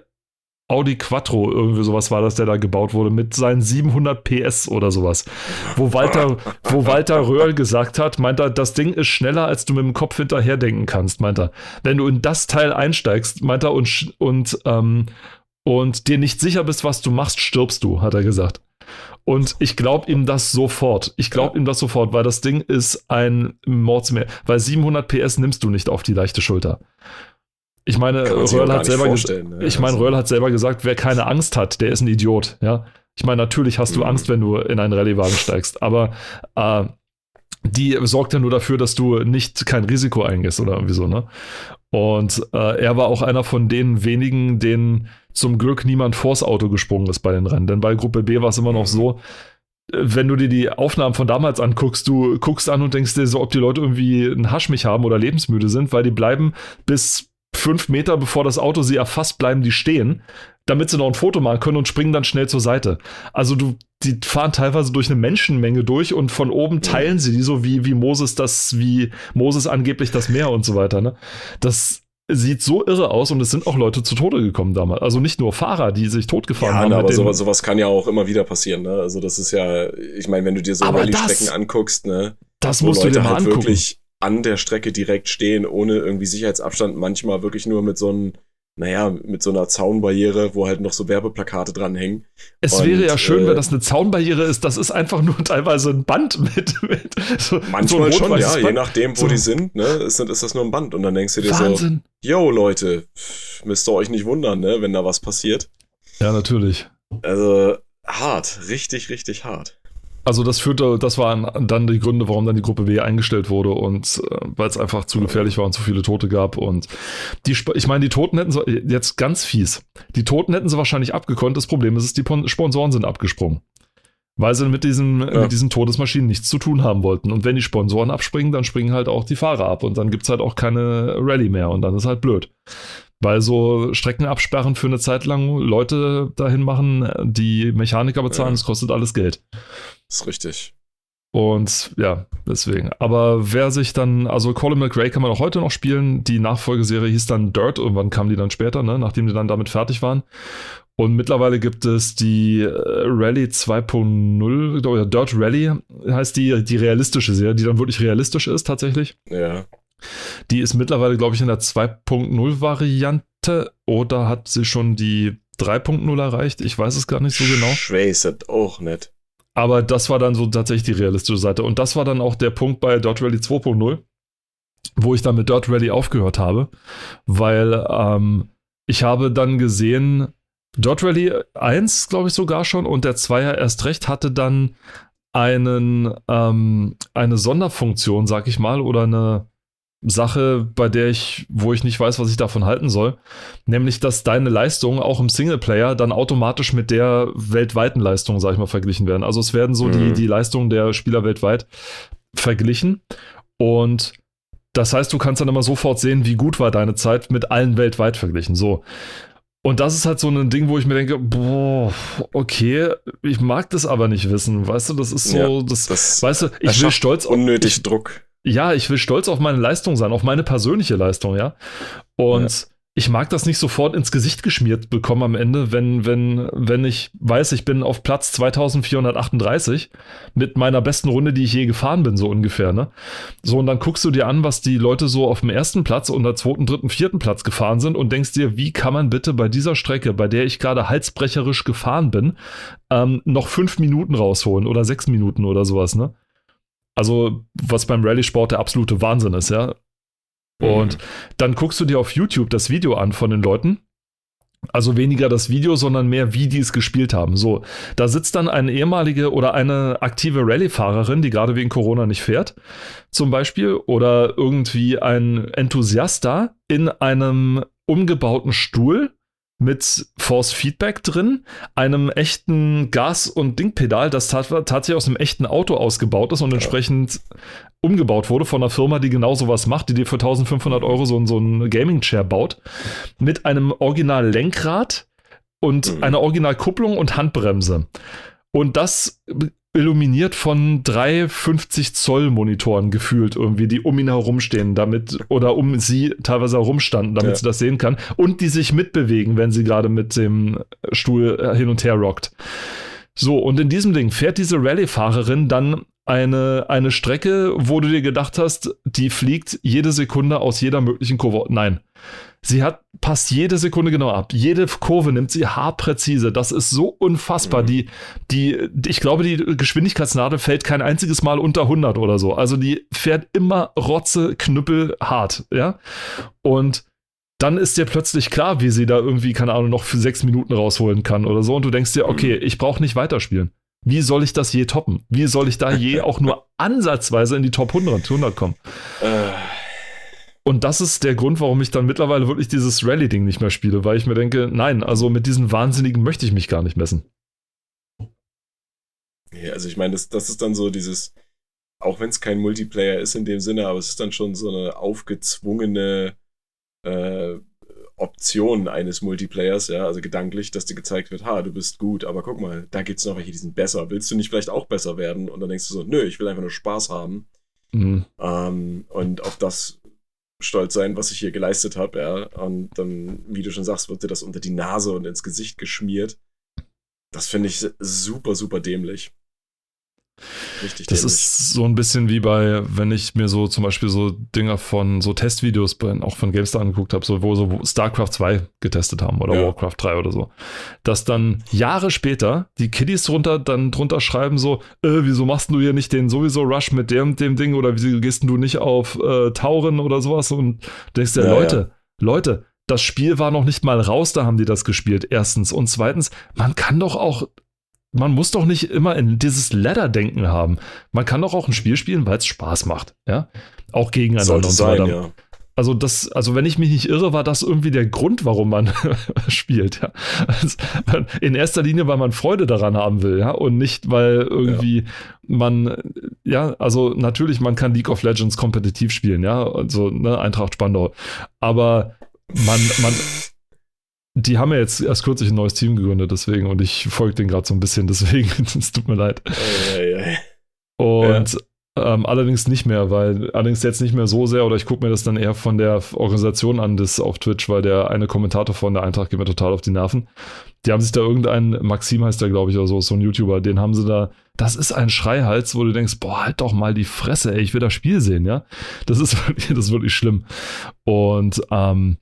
Audi Quattro, irgendwie sowas war das, der da gebaut wurde, mit seinen 700 PS oder sowas. Wo Walter, wo Walter Röhrl gesagt hat, meint er, das Ding ist schneller, als du mit dem Kopf hinterher denken kannst, meint er. Wenn du in das Teil einsteigst, meint er, und, und, ähm, und dir nicht sicher bist, was du machst, stirbst du, hat er gesagt. Und ich glaube ihm das sofort. Ich glaube ihm das sofort, weil das Ding ist ein Mordsmeer. Weil 700 PS nimmst du nicht auf die leichte Schulter. Ich meine, Röhrl hat selber ne? ich meine, Also- Röhrl hat selber gesagt, wer keine Angst hat, der ist ein Idiot, ja. Ich meine, natürlich hast du Mhm. Angst, wenn du in einen Rallyewagen steigst, aber äh, die sorgt ja nur dafür, dass du nicht kein Risiko eingehst oder irgendwie so, ne? Und äh, er war auch einer von den wenigen, denen zum Glück niemand vors Auto gesprungen ist bei den Rennen. Denn bei Gruppe B war es immer noch so, äh, wenn du dir die Aufnahmen von damals anguckst, du guckst an und denkst dir so, ob die Leute irgendwie einen Haschmich haben oder lebensmüde sind, weil die bleiben bis fünf Meter bevor das Auto sie erfasst, bleiben die stehen, damit sie noch ein Foto machen können und springen dann schnell zur Seite. Also du, die fahren teilweise durch eine Menschenmenge durch und von oben teilen sie die so wie, wie Moses das, wie Moses angeblich das Meer und so weiter. Ne? Das sieht so irre aus und es sind auch Leute zu Tode gekommen damals. Also nicht nur Fahrer, die sich totgefahren Ja, haben. na, mit aber sowas, sowas kann ja auch immer wieder passieren. Ne? Also das ist ja, ich meine, wenn du dir so Rallye-Strecken anguckst, ne, das musst du Leute dir mal halt angucken. wirklich an der Strecke direkt stehen, ohne irgendwie Sicherheitsabstand, manchmal wirklich nur mit so einem, naja, mit so einer Zaunbarriere, wo halt noch so Werbeplakate dranhängen. Es Und, wäre ja schön, äh, wenn das eine Zaunbarriere ist. Das ist einfach nur teilweise ein Band mit. mit so, Manchmal so schon, ja, rot-weißes je Band. nachdem, wo So. die sind, ne, ist, ist das nur ein Band. Und dann denkst du dir Wahnsinn. so, yo Leute, müsst ihr euch nicht wundern, ne, wenn da was passiert. Ja, natürlich. Also hart, richtig, richtig hart. Also das führte, das waren dann die Gründe, warum dann die Gruppe W eingestellt wurde und äh, weil es einfach zu gefährlich war und zu viele Tote gab und die, ich meine, die Toten hätten sie, jetzt ganz fies, die Toten hätten sie wahrscheinlich abgekonnt. Das Problem ist, die Sponsoren sind abgesprungen. Weil sie mit, diesem, ja. mit diesen Todesmaschinen nichts zu tun haben wollten. Und wenn die Sponsoren abspringen, dann springen halt auch die Fahrer ab und dann gibt es halt auch keine Rallye mehr und dann ist halt blöd. Weil so Strecken absperren für eine Zeit lang Leute dahin machen, die Mechaniker bezahlen, ja. das kostet alles Geld. Das ist richtig. Und ja, deswegen. Aber wer sich dann, also Colin McRae kann man auch heute noch spielen. Die Nachfolgeserie hieß dann Dirt. Irgendwann kam die dann später, ne, nachdem die dann damit fertig waren. Und mittlerweile gibt es die äh, Rally 2.0, oder Dirt Rally heißt die, die realistische Serie, die dann wirklich realistisch ist tatsächlich. Ja. Die ist mittlerweile, glaube ich, in der 2.0 Variante oder hat sie schon die 3.0 erreicht? Ich weiß es gar nicht so genau. Ich weiß es auch nicht. Aber das war dann so tatsächlich die realistische Seite. Und das war dann auch der Punkt bei Dirt Rally 2.0, wo ich dann mit Dirt Rally aufgehört habe, weil ähm, ich habe dann gesehen, Dot Rally 1, glaube ich sogar schon, und der 2er erst recht hatte dann einen, ähm, eine Sonderfunktion, sag ich mal, oder eine Sache, bei der ich, wo ich nicht weiß, was ich davon halten soll, nämlich, dass deine Leistungen auch im Singleplayer dann automatisch mit der weltweiten Leistung, sag ich mal, verglichen werden. Also es werden so mhm. die, die Leistungen der Spieler weltweit verglichen und das heißt, du kannst dann immer sofort sehen, wie gut war deine Zeit mit allen weltweit verglichen. So. Und das ist halt so ein Ding, wo ich mir denke, boah, okay, ich mag das aber nicht wissen. Weißt du, das ist so, ja, das, das, weißt du, ich will stolz auf. Unnötig Druck. Ja, ich will stolz auf meine Leistung sein, auf meine persönliche Leistung, ja. Und ja ich mag das nicht sofort ins Gesicht geschmiert bekommen am Ende, wenn, wenn, wenn ich weiß, ich bin auf Platz 2438 mit meiner besten Runde, die ich je gefahren bin, so ungefähr, ne? So, und dann guckst du dir an, was die Leute so auf dem ersten Platz und der zweiten, dritten, vierten Platz gefahren sind und denkst dir, wie kann man bitte bei dieser Strecke, bei der ich gerade halsbrecherisch gefahren bin, ähm, noch fünf Minuten rausholen oder sechs Minuten oder sowas, ne? Also, was beim Rallye-Sport der absolute Wahnsinn ist, ja. Und mhm. dann guckst du dir auf YouTube das Video an von den Leuten. Also weniger das Video, sondern mehr, wie die es gespielt haben. So, da sitzt dann eine ehemalige oder eine aktive Rallye-Fahrerin, die gerade wegen Corona nicht fährt, zum Beispiel, oder irgendwie ein Enthusiast da in einem umgebauten Stuhl mit Force Feedback drin, einem echten Gas- und Dingpedal, das tatsächlich aus einem echten Auto ausgebaut ist und ja. entsprechend umgebaut wurde von einer Firma, die genau sowas macht, die dir für 1500 Euro so, so ein Gaming-Chair baut, mit einem Original-Lenkrad und mhm. einer Original-Kupplung und Handbremse. Und das illuminiert von drei 50 Zoll Monitoren gefühlt irgendwie, die um ihn herumstehen, damit oder um sie teilweise herumstanden, damit ja. sie das sehen kann und die sich mitbewegen, wenn sie gerade mit dem Stuhl äh, hin und her rockt. So, und in diesem Ding fährt diese Rallye-Fahrerin dann eine, eine Strecke, wo du dir gedacht hast, die fliegt jede Sekunde aus jeder möglichen Kurve. Nein. Sie hat, passt jede Sekunde genau ab. Jede Kurve nimmt sie haarpräzise. Das ist so unfassbar. Mhm. Die, die, ich glaube, die Geschwindigkeitsnadel fällt kein einziges Mal unter 100 oder so. Also die fährt immer rotze, knüppel hart, ja. Und dann ist dir plötzlich klar, wie sie da irgendwie, keine Ahnung, noch für sechs Minuten rausholen kann oder so. Und du denkst dir, okay, mhm. ich brauche nicht weiterspielen. Wie soll ich das je toppen? Wie soll ich da je auch nur ansatzweise in die Top 100, 100 kommen? Äh. Und das ist der Grund, warum ich dann mittlerweile wirklich dieses Rally-Ding nicht mehr spiele, weil ich mir denke, nein, also mit diesen Wahnsinnigen möchte ich mich gar nicht messen. Ja, also ich meine, das, das ist dann so dieses, auch wenn es kein Multiplayer ist in dem Sinne, aber es ist dann schon so eine aufgezwungene äh, Option eines Multiplayers, ja, also gedanklich, dass dir gezeigt wird, ha, du bist gut, aber guck mal, da gibt es noch welche, die sind besser. Willst du nicht vielleicht auch besser werden? Und dann denkst du so, nö, ich will einfach nur Spaß haben. Mhm. Ähm, und auf das stolz sein, was ich hier geleistet habe, ja. Und dann, wie du schon sagst, wird dir das unter die Nase und ins Gesicht geschmiert. Das finde ich super, super dämlich. Richtig das dämlich. ist so ein bisschen wie bei, wenn ich mir so zum Beispiel so Dinger von so Testvideos bei, auch von GameStar angeguckt habe, so, wo so StarCraft 2 getestet haben oder ja. Warcraft 3 oder so. Dass dann Jahre später die Kiddies drunter dann drunter schreiben so, äh, wieso machst du hier nicht den sowieso Rush mit dem, dem Ding oder wieso gehst du nicht auf äh, Tauren oder sowas und denkst dir, ja, Leute, ja. Leute, das Spiel war noch nicht mal raus, da haben die das gespielt, erstens. Und zweitens, man kann doch auch man muss doch nicht immer in dieses Ladder-Denken haben. Man kann doch auch ein Spiel spielen, weil es Spaß macht. Ja, auch gegeneinander Sollte und so sein, weiter. ja. Also das, also wenn ich mich nicht irre, war das irgendwie der Grund, warum man spielt. Ja. Also in erster Linie, weil man Freude daran haben will, ja, und nicht, weil irgendwie man, ja, also natürlich, man kann League of Legends kompetitiv spielen, ja, also ne, Eintracht Spandau, aber man, man, die haben ja jetzt erst kürzlich ein neues Team gegründet, deswegen und ich folge denen gerade so ein bisschen, deswegen, es tut mir leid. Ei, ei, ei. Und ähm, allerdings nicht mehr, weil allerdings jetzt nicht mehr so sehr, oder ich gucke mir das dann eher von der Organisation an, das auf Twitch, weil der eine Kommentator von der Eintracht geht mir total auf die Nerven. Die haben sich da irgendeinen, Maxim heißt der, glaube ich, oder so, so ein YouTuber, den haben sie da, das ist ein Schreihals, wo du denkst, boah, halt doch mal die Fresse, ey, ich will das Spiel sehen, ja. Das ist wirklich, das ist wirklich schlimm. Und ähm,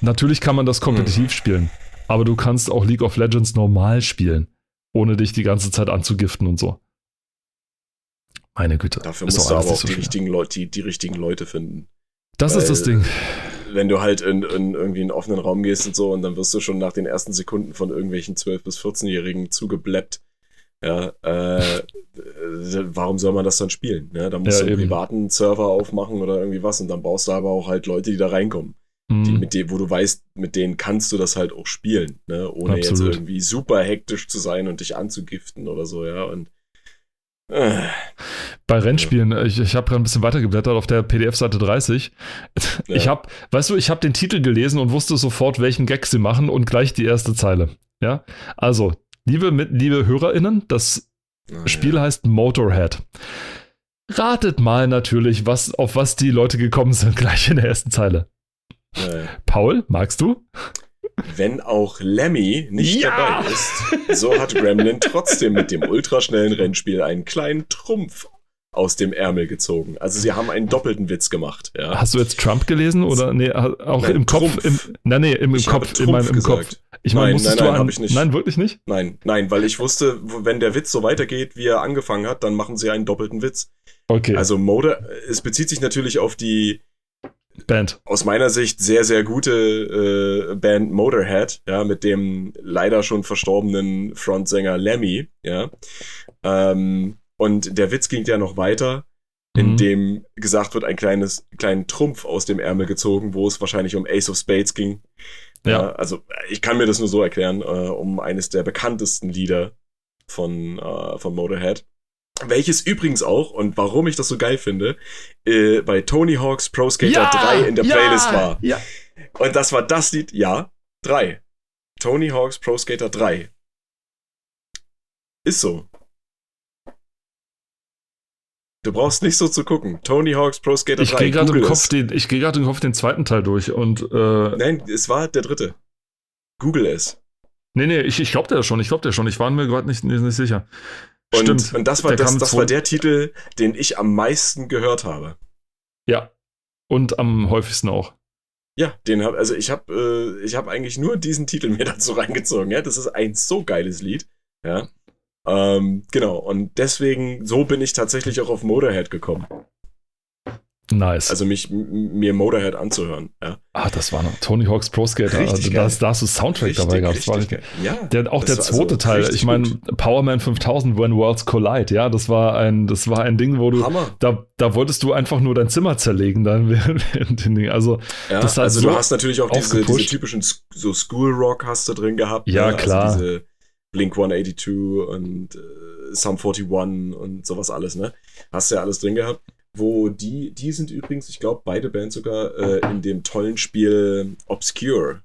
natürlich kann man das kompetitiv spielen, aber du kannst auch League of Legends normal spielen, ohne dich die ganze Zeit anzugiften und so. Meine Güte. Dafür musst du aber auch so die schwer. richtigen, Leute, die, die richtigen Leute finden. Das ist das weil- Ding. Wenn du halt in, in irgendwie einen offenen Raum gehst und so und dann wirst du schon nach den ersten Sekunden von irgendwelchen 12- bis 14-Jährigen zugebleppt. Ja, äh, äh, warum soll man das dann spielen? Ne? Da musst Ja, du einen eben. privaten Server aufmachen oder irgendwie was und dann brauchst du aber auch halt Leute, die da reinkommen. Die, Mhm. mit denen, wo du weißt, mit denen kannst du das halt auch spielen, ne? ohne Absolut. jetzt irgendwie super hektisch zu sein und dich anzugiften oder so, ja. Und äh, Bei Rennspielen, ich, ich habe gerade ein bisschen weitergeblättert auf der PDF-Seite 30. Ich habe, weißt du, ich habe den Titel gelesen und wusste sofort, welchen Gag sie machen und gleich die erste Zeile. Ja, also, liebe, mit, liebe HörerInnen, das na Spiel ja. heißt Motorhead. Ratet mal natürlich, was, auf was die Leute gekommen sind, gleich in der ersten Zeile. Ja. Paul, magst du? Wenn auch Lemmy nicht Ja! dabei ist, so hat Gremlin trotzdem mit dem ultraschnellen Rennspiel einen kleinen Trumpf aus dem Ärmel gezogen. Also sie haben einen doppelten Witz gemacht. Ja. Hast du jetzt Trump gelesen oder nee, auch Nein, im Kopf? Trumpf. Im, nein, nee, im, im Kopf, in meinem im Kopf. Ich meine, Nein, nein, nein, an, ich nicht. Nein, wirklich nicht? Nein, nein, weil ich wusste, wenn der Witz so weitergeht, wie er angefangen hat, dann machen sie einen doppelten Witz. Okay, Also Motor, es bezieht sich natürlich auf die Band. aus meiner Sicht sehr, sehr gute äh, Band Motorhead, ja, mit dem leider schon verstorbenen Frontsänger Lemmy, ja. Ähm, und der Witz ging ja noch weiter, in Mhm. dem gesagt wird, ein kleines, kleinen Trumpf aus dem Ärmel gezogen, wo es wahrscheinlich um Ace of Spades ging. Ja. also ich kann mir das nur so erklären, äh, um eines der bekanntesten Lieder von, äh, von Motorhead. Welches übrigens auch, und warum ich das so geil finde, äh, bei Tony Hawk's Pro Skater 3 in der Playlist war. Ja. Und das war das Lied, ja, 3. Tony Hawk's Pro Skater 3. Ist so. Du brauchst nicht so zu gucken. Tony Hawk's Pro Skater Ich 3. gehe gerade im Google Kopf es. den, ich gehe gerade im Kopf den zweiten Teil durch und äh, Nein, es war der dritte. Google es. nee, nee, ich, ich glaube der schon, ich glaube der schon. Ich war mir gerade nicht, nicht, nicht sicher. Und, Stimmt. und das war, Der das, das war der Titel, den ich am meisten gehört habe. Ja. Und am häufigsten auch. Ja, den hab, also ich habe äh, ich hab eigentlich nur diesen Titel mir dazu reingezogen. Ja, das ist ein so geiles Lied. Ja. Ähm, genau, und deswegen, so bin ich tatsächlich auch auf Motorhead gekommen. Nice. Also mich, mir Motorhead anzuhören. Ja. ah, das war noch Tony Hawk's Pro Skater. Richtig Also, da, hast du Soundtrack dabei gehabt. War richtig richtig- geil. Ja, Der, auch der war zweite also Teil. Ich meine. Power Man 5000 When Worlds Collide. Ja, das war ein, das war ein Ding, wo du, Hammer. da, da wolltest du einfach nur dein Zimmer zerlegen dann während den Ding. Also, Ja, das hat also so du hast natürlich auch diese, diese typischen so School Rock hast du drin gehabt. Ja, ne? klar. Also diese Blink 182 und äh, Sum 41 und sowas alles, ne? Hast du ja alles drin gehabt. Wo die, die sind übrigens, ich glaube, beide Bands sogar äh, in dem tollen Spiel Obscure.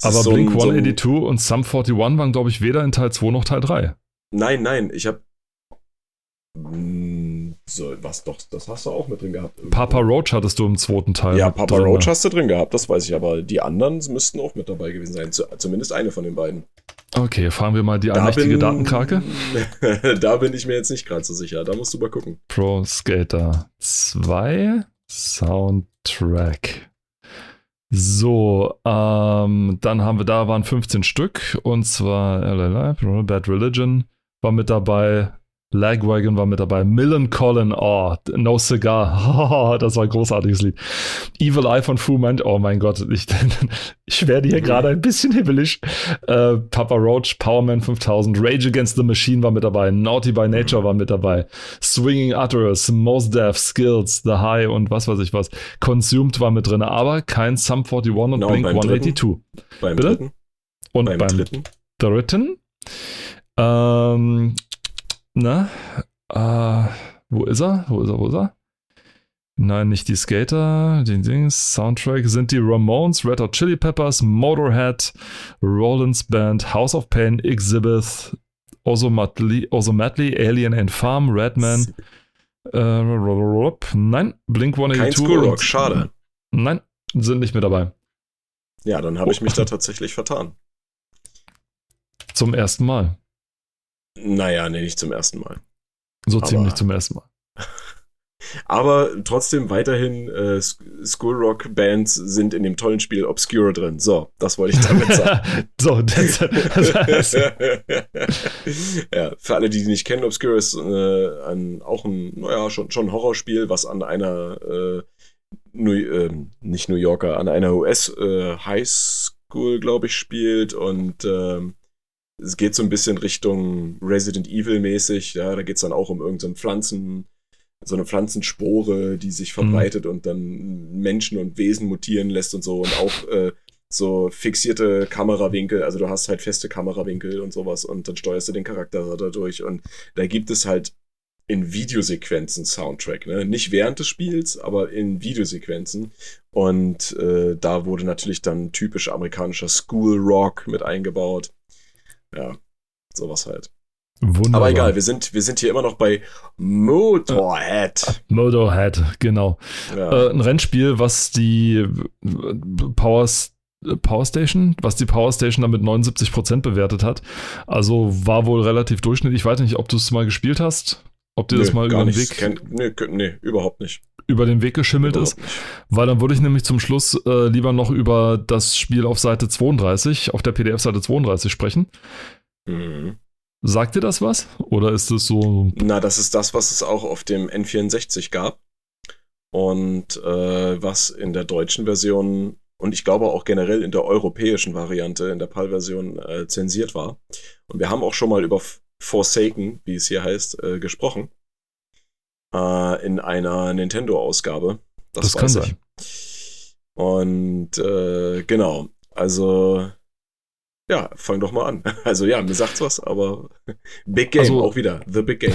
Das aber so Blink so ein- 182 und Sum 41 waren, glaube ich, weder in Teil 2 noch Teil 3. Nein, nein, ich habe so, was doch, das hast du auch mit drin gehabt. irgendwo. Papa Roach hattest du im zweiten Teil. Ja, Papa drin, Roach hast du drin gehabt, das weiß ich, aber die anderen müssten auch mit dabei gewesen sein. Zu, zumindest eine von den beiden. Okay, fahren wir mal die allmächtige Datenkrake. da bin ich mir jetzt nicht gerade so sicher. Da musst du mal gucken. Pro Skater 2 Soundtrack. So, ähm, dann haben wir da waren 15 Stück und zwar Bad Religion war mit dabei, Lagwagon war mit dabei. Millen Colin, oh, No Cigar, oh, das war ein großartiges Lied. Evil Eye von Fu meint, oh mein Gott, ich, ich werde hier gerade ein bisschen hibbelig. Äh, Papa Roach, Powerman 5000, Rage Against the Machine war mit dabei, Naughty by Nature war mit dabei, Swinging Utterers, Most Deaf, Skills, The High und was weiß ich was. Consumed war mit drin, aber kein Sum 41 und no, Blink 182. Dritten? Beim Bitte? dritten? Und beim, beim dritten? dritten? Ähm, na, äh, wo ist er? Wo ist er? Wo ist er? Nein, nicht die Skater, den Dings, Soundtrack sind die Ramones, Red Hot Chili Peppers, Motorhead, Rollins Band, House of Pain, Exhibit, Ozomatli, Alien and Farm, Redman. Äh, nein, Blink 182. Kein Rock, schade. Nein, sind nicht mit dabei. Ja, dann habe oh. ich mich da tatsächlich vertan. Zum ersten Mal. Naja, nee, nicht zum ersten Mal. So Aber, ziemlich zum ersten Mal. Aber trotzdem weiterhin äh, School Rock Bands sind in dem tollen Spiel Obscure drin. So, das wollte ich damit sagen. so, das, das ja, für alle, die die nicht kennen, Obscure ist äh, ein, auch ein, naja, schon, schon ein Horrorspiel, was an einer äh, New, äh, nicht New Yorker, an einer US äh, High School, glaube ich, spielt und ähm, es geht so ein bisschen Richtung Resident Evil mäßig. Ja, da geht es dann auch um irgendeine so Pflanzen, so eine Pflanzenspore, die sich mhm. verbreitet mhm. und dann Menschen und Wesen mutieren lässt und so und auch äh, so fixierte Kamerawinkel, also du hast halt feste Kamerawinkel und sowas und dann steuerst du den Charakter dadurch und da gibt es halt in Videosequenzen Soundtrack, ne? Nicht während des Spiels, aber in Videosequenzen. Und äh, da wurde natürlich dann typisch amerikanischer School Rock mit eingebaut. Ja, sowas halt. Wunderbar. Aber egal, wir sind, wir sind hier immer noch bei Motorhead. Motorhead, genau. Ja. Äh, ein Rennspiel, was die Power, Power Station, was die Power Station damit 79% bewertet hat. Also war wohl relativ durchschnittlich. Ich weiß nicht, ob du es mal gespielt hast. Ob dir das mal über den Weg. Kenn, nee, nee, überhaupt nicht. Über den Weg geschimmelt ist. Weil dann würde ich nämlich zum Schluss äh, lieber noch über das Spiel auf Seite 32, auf der PDF-Seite 32 sprechen. Mhm. Sagt dir das was? Oder ist das so. Na, das ist das, was es auch auf dem N64 gab. Und äh, was in der deutschen Version und ich glaube auch generell in der europäischen Variante, in der PAL-Version äh, zensiert war. Und wir haben auch schon mal über Forsaken, wie es hier heißt, äh, gesprochen. Äh, in einer Nintendo-Ausgabe. Das, das kann sein. Und äh, genau, also ja, fang doch mal an. Also ja, mir sagt's was, aber Big Game also, auch wieder. The Big Game.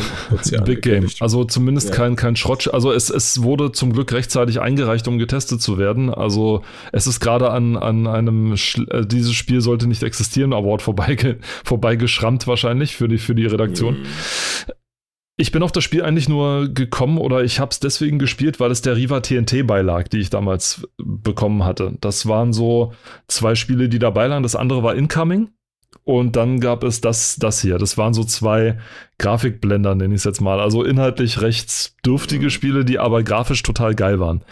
Ja Big Game. Also zumindest ja. kein, kein Schrott. Also es, es wurde zum Glück rechtzeitig eingereicht, um getestet zu werden. Also es ist gerade an, an einem, Sch äh, dieses Spiel sollte nicht existieren, Award vorbeigeschrammt vorbei wahrscheinlich für die, für die Redaktion. Mhm. Ich bin auf das Spiel eigentlich nur gekommen oder ich habe es deswegen gespielt, weil es der Riva TNT beilag, die ich damals bekommen hatte. Das waren so zwei Spiele, die dabei lagen. Das andere war Incoming und dann gab es das, das hier. Das waren so zwei Grafikblender, nenne ich es jetzt mal. Also inhaltlich recht dürftige Spiele, die aber grafisch total geil waren.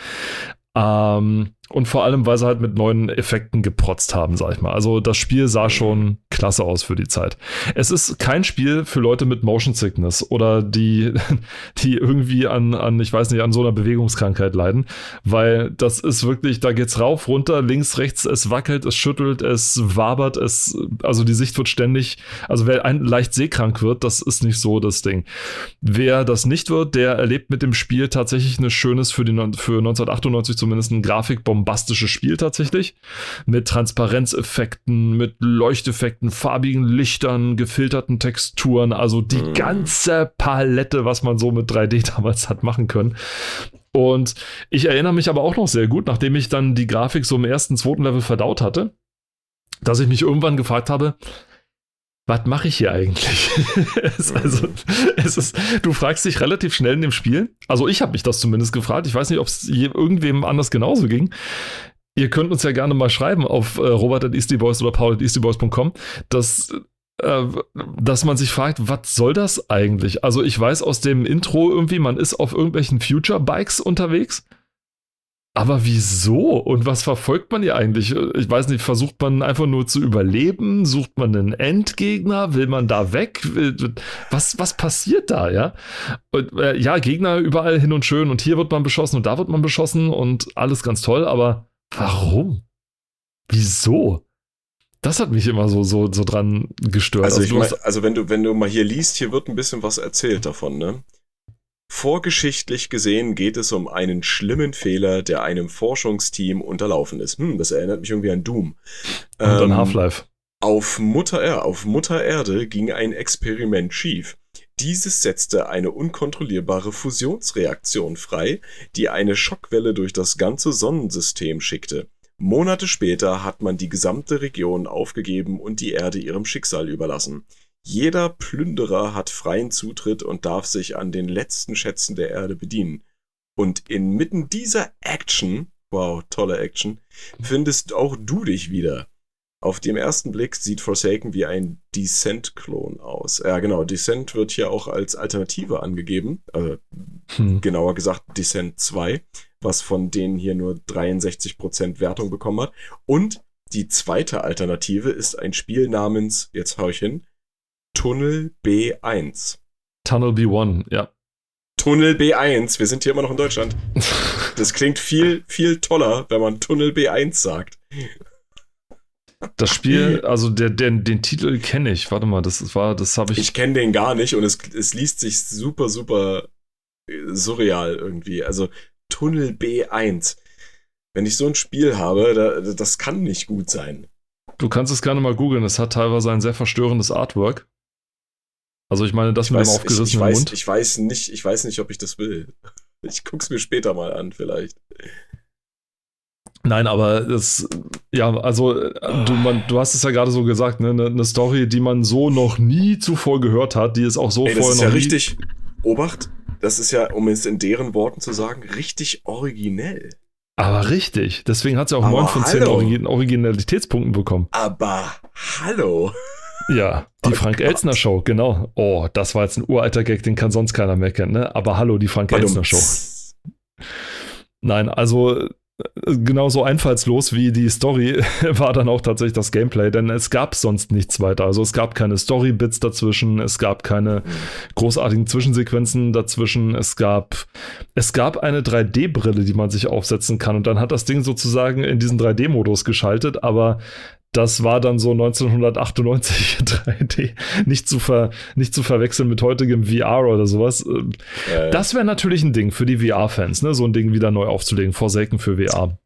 Ähm, und vor allem, weil sie halt mit neuen Effekten geprotzt haben, sag ich mal. Also das Spiel sah schon klasse aus für die Zeit. Es ist kein Spiel für Leute mit Motion Sickness oder die, die irgendwie an, an, ich weiß nicht, an so einer Bewegungskrankheit leiden, weil das ist wirklich, da geht's rauf, runter, links, rechts, es wackelt, es schüttelt, es wabert, es, also die Sicht wird ständig, also wer ein, leicht seekrank wird, das ist nicht so das Ding. Wer das nicht wird, der erlebt mit dem Spiel tatsächlich ein schönes, für, die, für 1998 zumindest ein Grafikbomb bombastisches Spiel tatsächlich. Mit Transparenzeffekten, mit Leuchteffekten, farbigen Lichtern, gefilterten Texturen. Also die mhm. ganze Palette, was man so mit 3D damals hat machen können. Und ich erinnere mich aber auch noch sehr gut, nachdem ich dann die Grafik so im ersten, zweiten Level verdaut hatte, dass ich mich irgendwann gefragt habe, was mache ich hier eigentlich? es, also, es ist, du fragst dich relativ schnell in dem Spiel. Also ich habe mich das zumindest gefragt. Ich weiß nicht, ob es irgendwem anders genauso ging. Ihr könnt uns ja gerne mal schreiben auf äh, robert.eastyboys oder paul.eastyboys.com, dass, äh, dass man sich fragt, was soll das eigentlich? Also ich weiß aus dem Intro irgendwie, man ist auf irgendwelchen Future-Bikes unterwegs Aber wieso? Und was verfolgt man hier eigentlich? Ich weiß nicht, versucht man einfach nur zu überleben? Sucht man einen Endgegner? Will man da weg? Was, was passiert da, ja? Und, äh, ja, Gegner überall hin und schön und hier wird man beschossen und da wird man beschossen und alles ganz toll, aber warum? Wieso? Das hat mich immer so, so, so dran gestört. Also, also, ich mein, also wenn du, wenn du mal hier liest, hier wird ein bisschen was erzählt davon, ne? Vorgeschichtlich gesehen geht es um einen schlimmen Fehler, der einem Forschungsteam unterlaufen ist. Hm, das erinnert mich irgendwie an Doom. Und ähm, an Half-Life. Auf Mutter, Erde, auf Mutter Erde ging ein Experiment schief. Dieses setzte eine unkontrollierbare Fusionsreaktion frei, die eine Schockwelle durch das ganze Sonnensystem schickte. Monate später hat man die gesamte Region aufgegeben und die Erde ihrem Schicksal überlassen. Jeder Plünderer hat freien Zutritt und darf sich an den letzten Schätzen der Erde bedienen. Und inmitten dieser Action, wow, tolle Action, findest auch du dich wieder. Auf dem ersten Blick sieht Forsaken wie ein Descent-Klon aus. Ja, genau, Descent wird hier auch als Alternative angegeben. Also, hm. Genauer gesagt Descent 2, was von denen hier nur 63% Wertung bekommen hat. Und die zweite Alternative ist ein Spiel namens, jetzt hau ich hin, Tunnel B1. Tunnel B1, ja. Tunnel B1, wir sind hier immer noch in Deutschland. Das klingt viel, viel toller, wenn man Tunnel B1 sagt. Das Spiel, also der, der, den Titel kenne ich. Warte mal, das war, das habe ich. Ich kenne den gar nicht und es, es liest sich super, super äh, surreal irgendwie. Also Tunnel B1. Wenn ich so ein Spiel habe, da, das kann nicht gut sein. Du kannst es gerne mal googeln. Es hat teilweise ein sehr verstörendes Artwork. Also ich meine, das ich mit weiß, dem aufgerissenen ich, ich weiß, Mund. Ich weiß nicht, ich weiß nicht, ob ich das will. Ich guck's mir später mal an, vielleicht. Nein, aber das, ja, also du, man, du hast es ja gerade so gesagt, ne, eine, eine Story, die man so noch nie zuvor gehört hat, die ist auch so Ey, vorher noch ja nie. richtig. Obacht, das ist ja, um es in deren Worten zu sagen, richtig originell. Aber richtig. Deswegen hat sie auch neun von zehn Origin Originalitätspunkten bekommen. Aber hallo. Ja, die oh Frank Gott. Elsner Show, genau. Oh, das war jetzt ein uralter Gag, den kann sonst keiner mehr kennen, ne? Aber hallo, die Frank Elsner Show. Nein, also äh, genauso einfallslos wie die Story war dann auch tatsächlich das Gameplay, denn es gab sonst nichts weiter. Also es gab keine Story-Bits dazwischen, es gab keine großartigen Zwischensequenzen dazwischen, es gab, es gab eine 3D-Brille, die man sich aufsetzen kann und dann hat das Ding sozusagen in diesen 3D-Modus geschaltet, aber das war dann so 1998 3D. Nicht zu, ver, nicht zu verwechseln mit heutigem VR oder sowas. Äh, das wäre natürlich ein Ding für die VR-Fans, ne? so ein Ding wieder neu aufzulegen. Forsaken für VR.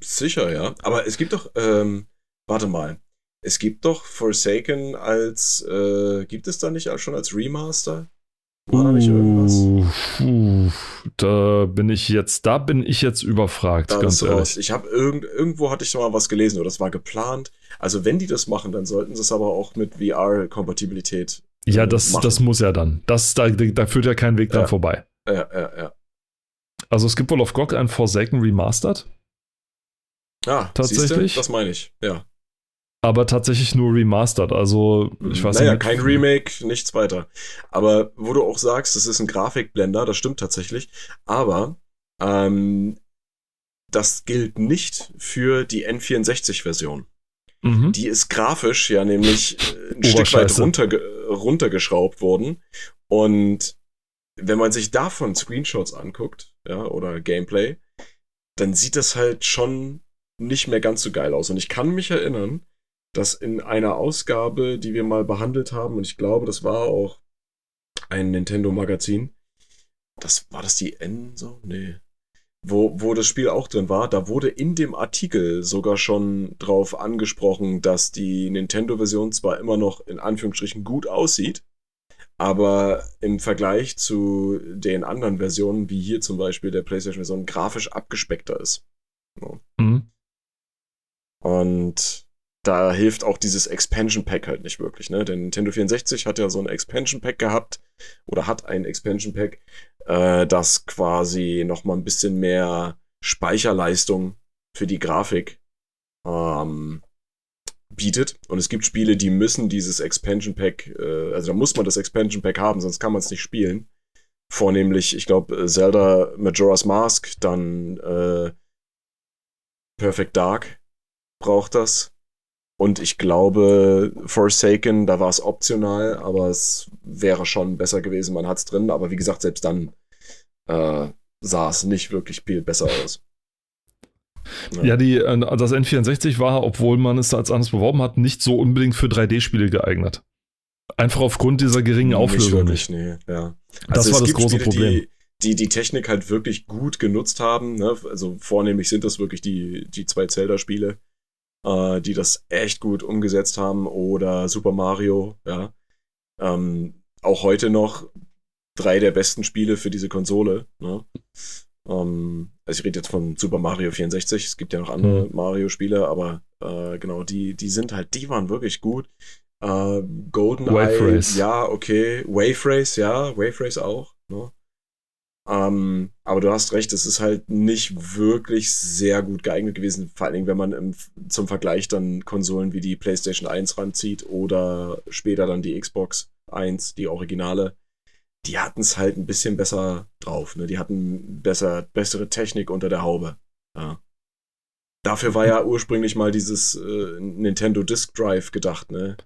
Sicher, ja. Aber es gibt doch, ähm, warte mal. Es gibt doch Forsaken als, äh, gibt es da nicht schon als Remaster? Irgendwas? Uh, da bin ich jetzt, da bin ich jetzt überfragt, da ganz ehrlich. Ich habe irgend, irgendwo hatte ich schon mal was gelesen oder das war geplant. Also wenn die das machen, dann sollten sie es aber auch mit VR-Kompatibilität. Ja, äh, das, das muss ja dann. Das, da, da führt ja kein Weg ja. dran vorbei. Ja, ja, ja. Also es gibt wohl auf GOG ein Forsaken Remastered. Ja, tatsächlich. das meine ich, ja aber tatsächlich nur remastered. Also, ich weiß naja, nicht. kein Remake, nichts weiter. Aber wo du auch sagst, es ist ein Grafikblender, das stimmt tatsächlich. Aber ähm, das gilt nicht für die N64-Version. Mhm. Die ist grafisch ja nämlich äh, ein Stück weit runterge runtergeschraubt worden. Und wenn man sich davon Screenshots anguckt, ja, oder Gameplay, dann sieht das halt schon nicht mehr ganz so geil aus. Und ich kann mich erinnern, dass in einer Ausgabe, die wir mal behandelt haben, und ich glaube, das war auch ein Nintendo-Magazin, das war das die N so? Nee. Wo, wo das Spiel auch drin war, da wurde in dem Artikel sogar schon drauf angesprochen, dass die Nintendo-Version zwar immer noch in Anführungsstrichen gut aussieht, aber im Vergleich zu den anderen Versionen, wie hier zum Beispiel der PlayStation-Version, grafisch abgespeckter ist. Mhm. Und da hilft auch dieses Expansion Pack halt nicht wirklich, ne? Denn Nintendo 64 hat ja so ein Expansion Pack gehabt oder hat ein Expansion Pack, äh, das quasi nochmal ein bisschen mehr Speicherleistung für die Grafik ähm, bietet. Und es gibt Spiele, die müssen dieses Expansion Pack, äh, also da muss man das Expansion Pack haben, sonst kann man es nicht spielen. vornehmlich, ich glaube, Zelda Majora's Mask, dann äh, Perfect Dark braucht das. Und ich glaube, Forsaken, da war es optional, aber es wäre schon besser gewesen, man hat es drin. Aber wie gesagt, selbst dann äh, sah es nicht wirklich viel besser aus. Ja, ja die, äh, das N64 war, obwohl man es als anders beworben hat, nicht so unbedingt für 3D-Spiele geeignet. Einfach aufgrund dieser geringen Auflösung. Nicht wirklich, nee, ja. Also das war das große Spiele, Problem. Die, die die Technik halt wirklich gut genutzt haben. Ne? Also vornehmlich sind das wirklich die, die zwei Zelda-Spiele, äh, die das echt gut umgesetzt haben. Oder Super Mario, ja. Ähm, auch heute noch drei der besten Spiele für diese Konsole. Ne? Ähm, also ich rede jetzt von Super Mario 64. Es gibt ja noch andere mhm. Mario-Spiele, aber äh, genau, die, die sind halt, die waren wirklich gut. Äh, Golden Wave Eye, ja, okay. Wave Race, ja, Wave Race auch. Ne? Ähm, aber du hast recht, es ist halt nicht wirklich sehr gut geeignet gewesen, vor allen Dingen, wenn man im, zum Vergleich dann Konsolen wie die PlayStation 1 ranzieht oder später dann die Xbox 1, die Originale. Die hatten es halt ein bisschen besser drauf. Ne? Die hatten besser, bessere Technik unter der Haube. Ja. Dafür war ja ursprünglich mal dieses äh, Nintendo Disk Drive gedacht, ne?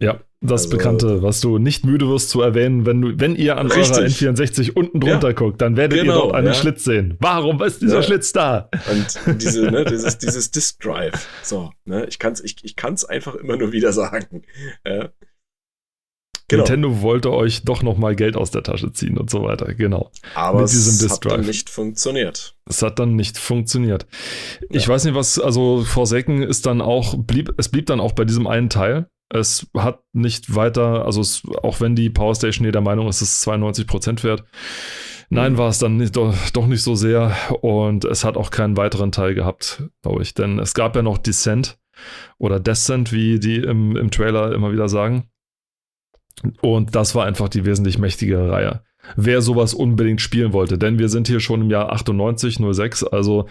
Ja, das also, Bekannte, was du nicht müde wirst zu erwähnen, wenn, du, wenn ihr an richtig. eurer N64 unten drunter ja, guckt, dann werdet genau, ihr dort einen ja. Schlitz sehen. Warum ist dieser ja. Schlitz da? Und diese, ne, dieses, dieses Disk Drive. So, ne, ich kann es ich, ich kann's einfach immer nur wieder sagen. Ja. Genau. Nintendo wollte euch doch noch mal Geld aus der Tasche ziehen und so weiter. Genau. Aber Mit diesem es hat dann nicht funktioniert. Es hat dann nicht funktioniert. Ich weiß nicht, was, also Forsaken ist dann auch, blieb, es blieb dann auch bei diesem einen Teil. Es hat nicht weiter, also es, auch wenn die Power Station hier der Meinung ist, es ist 92% wert. Nein, mhm. war es dann nicht, doch, doch, nicht so sehr und es hat auch keinen weiteren Teil gehabt, glaube ich. Denn es gab ja noch Descent oder Descent, wie die im, im Trailer immer wieder sagen. Und das war einfach die wesentlich mächtigere Reihe wer sowas unbedingt spielen wollte. Denn wir sind hier schon im Jahr 98, 06, also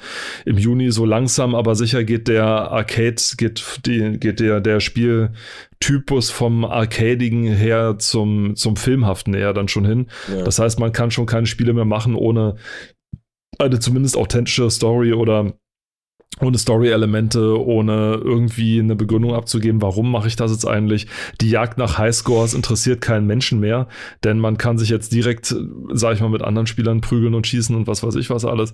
im Juni so langsam, aber sicher geht der Arcade, geht, die, geht der, der Spieltypus vom Arcadigen her zum, zum Filmhaften eher dann schon hin. Ja. Das heißt, man kann schon keine Spiele mehr machen ohne eine zumindest authentische Story oder ohne Story-Elemente, ohne irgendwie eine Begründung abzugeben, warum mache ich das jetzt eigentlich. Die Jagd nach Highscores interessiert keinen Menschen mehr, denn man kann sich jetzt direkt, sag ich mal, mit anderen Spielern prügeln und schießen und was weiß ich was alles.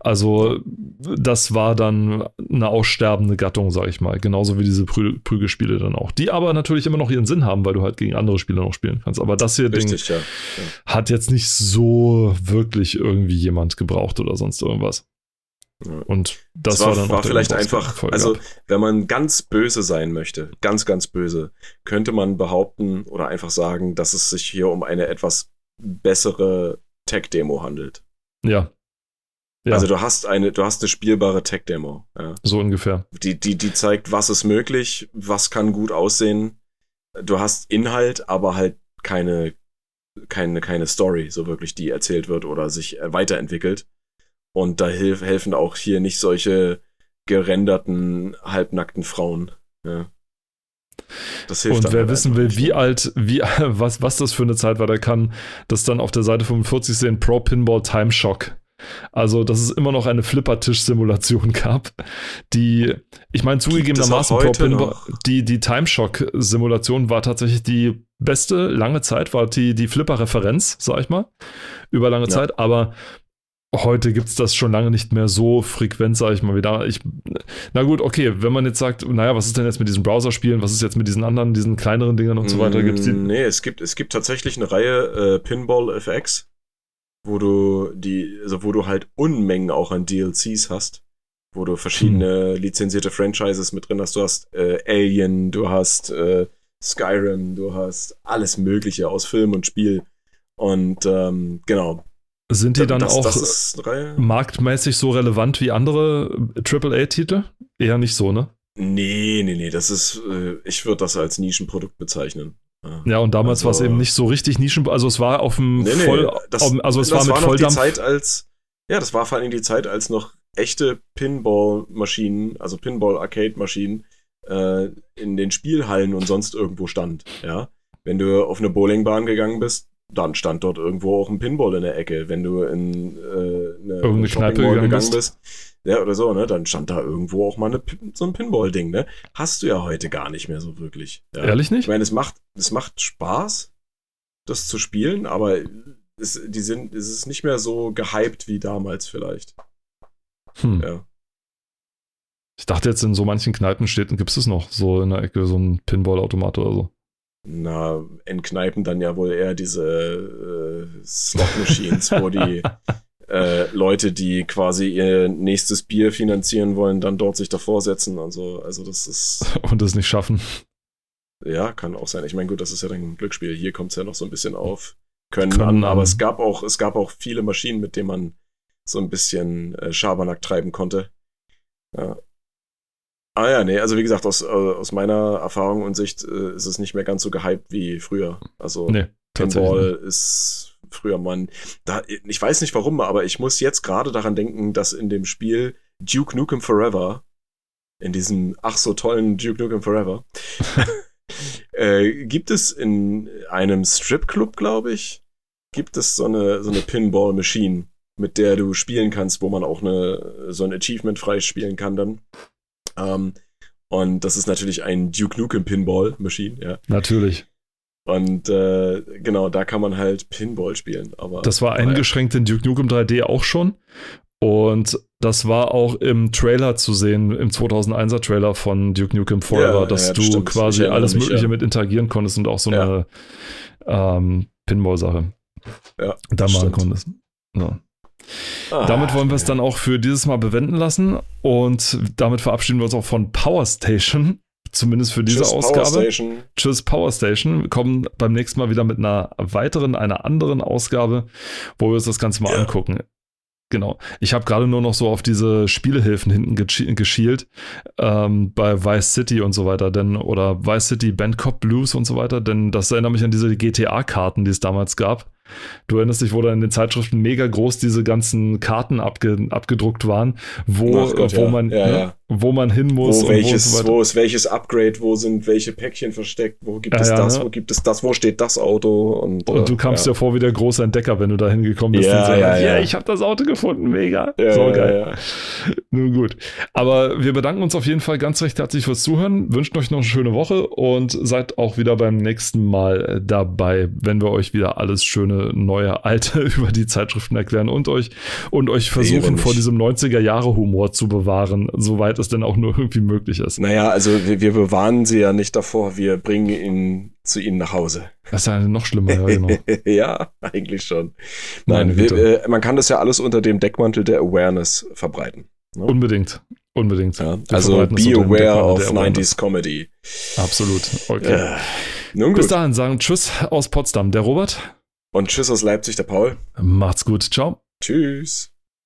Also das war dann eine aussterbende Gattung, sag ich mal. Genauso wie diese Prü Prügelspiele dann auch. Die aber natürlich immer noch ihren Sinn haben, weil du halt gegen andere Spieler noch spielen kannst. Aber das hier Richtig, Ding ja. Ja. hat jetzt nicht so wirklich irgendwie jemand gebraucht oder sonst irgendwas. Und das, das war, war, dann war vielleicht einfach, also wenn man ganz böse sein möchte, ganz, ganz böse, könnte man behaupten oder einfach sagen, dass es sich hier um eine etwas bessere Tech-Demo handelt. Ja. ja. Also du hast eine, du hast eine spielbare Tech-Demo. Ja. So ungefähr. Die, die, die zeigt, was ist möglich, was kann gut aussehen. Du hast Inhalt, aber halt keine, keine, keine Story, so wirklich, die erzählt wird oder sich weiterentwickelt. Und da hilf, helfen auch hier nicht solche gerenderten, halbnackten Frauen. Ja. Das hilft Und wer halt wissen will, wie alt, wie, was, was das für eine Zeit war, der kann das dann auf der Seite 45 sehen, Pro Pinball Time Shock. Also, dass es immer noch eine Flippertisch-Simulation gab, die, ich meine, zugegebenermaßen, die, die Time Shock-Simulation war tatsächlich die beste, lange Zeit, war die, die Flipper-Referenz, sag ich mal, über lange ja. Zeit, aber heute gibt es das schon lange nicht mehr so frequent, sage ich mal wieder. Ich, na gut, okay, wenn man jetzt sagt, naja, was ist denn jetzt mit diesen Browser-Spielen, was ist jetzt mit diesen anderen, diesen kleineren Dingern und so weiter? Gibt's die? Nee, es gibt, es gibt tatsächlich eine Reihe äh, Pinball FX, wo du die, also wo du halt Unmengen auch an DLCs hast, wo du verschiedene hm. lizenzierte Franchises mit drin hast. Du hast äh, Alien, du hast äh, Skyrim, du hast alles Mögliche aus Film und Spiel. Und ähm, genau, sind die dann das, auch das marktmäßig so relevant wie andere AAA-Titel? Eher nicht so, ne? Nee, nee, nee, das ist, äh, ich würde das als Nischenprodukt bezeichnen. Ja, und damals also, war es eben nicht so richtig Nischen, also es war auf dem nee, nee, voll, das, also es war mit war Volldampf. die Zeit als, ja, das war vor allem die Zeit, als noch echte Pinball-Maschinen, also Pinball-Arcade-Maschinen, äh, in den Spielhallen und sonst irgendwo stand, ja. Wenn du auf eine Bowlingbahn gegangen bist, dann stand dort irgendwo auch ein Pinball in der Ecke. Wenn du in äh, eine Irgendeine Kneipe gegangen bist. bist, ja, oder so, ne, dann stand da irgendwo auch mal eine, so ein Pinball-Ding, ne? Hast du ja heute gar nicht mehr so wirklich. Ja. Ehrlich nicht? Ich meine, es macht, es macht Spaß, das zu spielen, aber es, die sind, es ist nicht mehr so gehypt wie damals vielleicht. Hm. Ja. Ich dachte jetzt, in so manchen Kneipenstädten gibt es noch so in der Ecke so ein Pinball-Automat oder so. Na, in Kneipen dann ja wohl eher diese äh, Slot-Machines, wo die äh, Leute, die quasi ihr nächstes Bier finanzieren wollen, dann dort sich davor setzen und so. Also das ist, Und das nicht schaffen. ja, kann auch sein. Ich meine, gut, das ist ja dann ein Glücksspiel. Hier kommt es ja noch so ein bisschen auf Können, Können an, aber es gab auch, es gab auch viele Maschinen, mit denen man so ein bisschen äh, Schabernack treiben konnte. Ja. Ah ja, nee, also wie gesagt, aus, äh, aus meiner Erfahrung und Sicht äh, ist es nicht mehr ganz so gehypt wie früher. Also Nee. Pinball ist früher man. Da, ich weiß nicht warum, aber ich muss jetzt gerade daran denken, dass in dem Spiel Duke Nukem Forever, in diesem ach so tollen Duke Nukem Forever, äh, gibt es in einem Stripclub, glaube ich, gibt es so eine, so eine Pinball-Machine, mit der du spielen kannst, wo man auch eine, so ein Achievement freispielen kann dann. Ähm, und das ist natürlich ein Duke Nukem Pinball-Machine, ja. Natürlich. Und äh, genau, da kann man halt Pinball spielen. Aber Das war naja. eingeschränkt in Duke Nukem 3D auch schon. Und das war auch im Trailer zu sehen, im 2001er Trailer von Duke Nukem Forever, Ja, dass ja, du stimmt. Quasi alles mich, Mögliche ja. mit interagieren konntest und auch so eine ähm, Pinball-Sache Ja, da machen stimmt. konntest. Ja. Ah, Damit wollen wir es dann auch für dieses Mal bewenden lassen und damit verabschieden wir uns auch von Power Station, zumindest für diese Tschüss, Ausgabe. Powerstation. Tschüss Power Station. Wir kommen beim nächsten Mal wieder mit einer weiteren, einer anderen Ausgabe, wo wir uns das Ganze mal Ja. angucken. Genau. Ich habe gerade nur noch so auf diese Spielehilfen hinten geschi- geschielt, ähm, bei Vice City und so weiter, denn, oder Vice City Bandcop Blues und so weiter, denn das erinnert mich an diese GTA-Karten, die es damals gab. Du erinnerst dich, wo da in den Zeitschriften mega groß diese ganzen Karten abge, abgedruckt waren, wo, Ach Gott, wo, ja. man, Ja, ne, ja. Wo man hin muss Wo, welches, wo wo ist welches Upgrade, wo sind welche Päckchen versteckt, wo gibt Ja, es ja, das, ne? wo gibt es das, wo steht das Auto und, Und äh, du kamst ja. dir vor wie der große Entdecker, wenn du da hingekommen bist. Ja, und so, ja, ja. ich habe das Auto gefunden, mega. Ja, so ja, geil. ja. Nun gut. Aber wir bedanken uns auf jeden Fall ganz recht herzlich fürs Zuhören, wünschen euch noch eine schöne Woche und seid auch wieder beim nächsten Mal äh, dabei, wenn wir euch wieder alles schöne, neue, alte über die Zeitschriften erklären und euch und euch versuchen, vor diesem 90er-Jahre-Humor zu bewahren, soweit es denn auch nur irgendwie möglich ist. Naja, also wir, wir bewahren sie ja nicht davor, wir bringen ihn zu ihnen nach Hause. Das ist ja noch schlimmer, ja, genau. ja, eigentlich schon. Nein, wir, äh, man kann das ja alles unter dem Deckmantel der Awareness verbreiten. Unbedingt. Unbedingt. Ja, also be aware of der Awareness. 90s Comedy. Absolut. Okay. Ja. Nun Bis dahin sagen Tschüss aus Potsdam, der Robert. Und tschüss aus Leipzig, der Paul. Macht's gut. Ciao. Tschüss.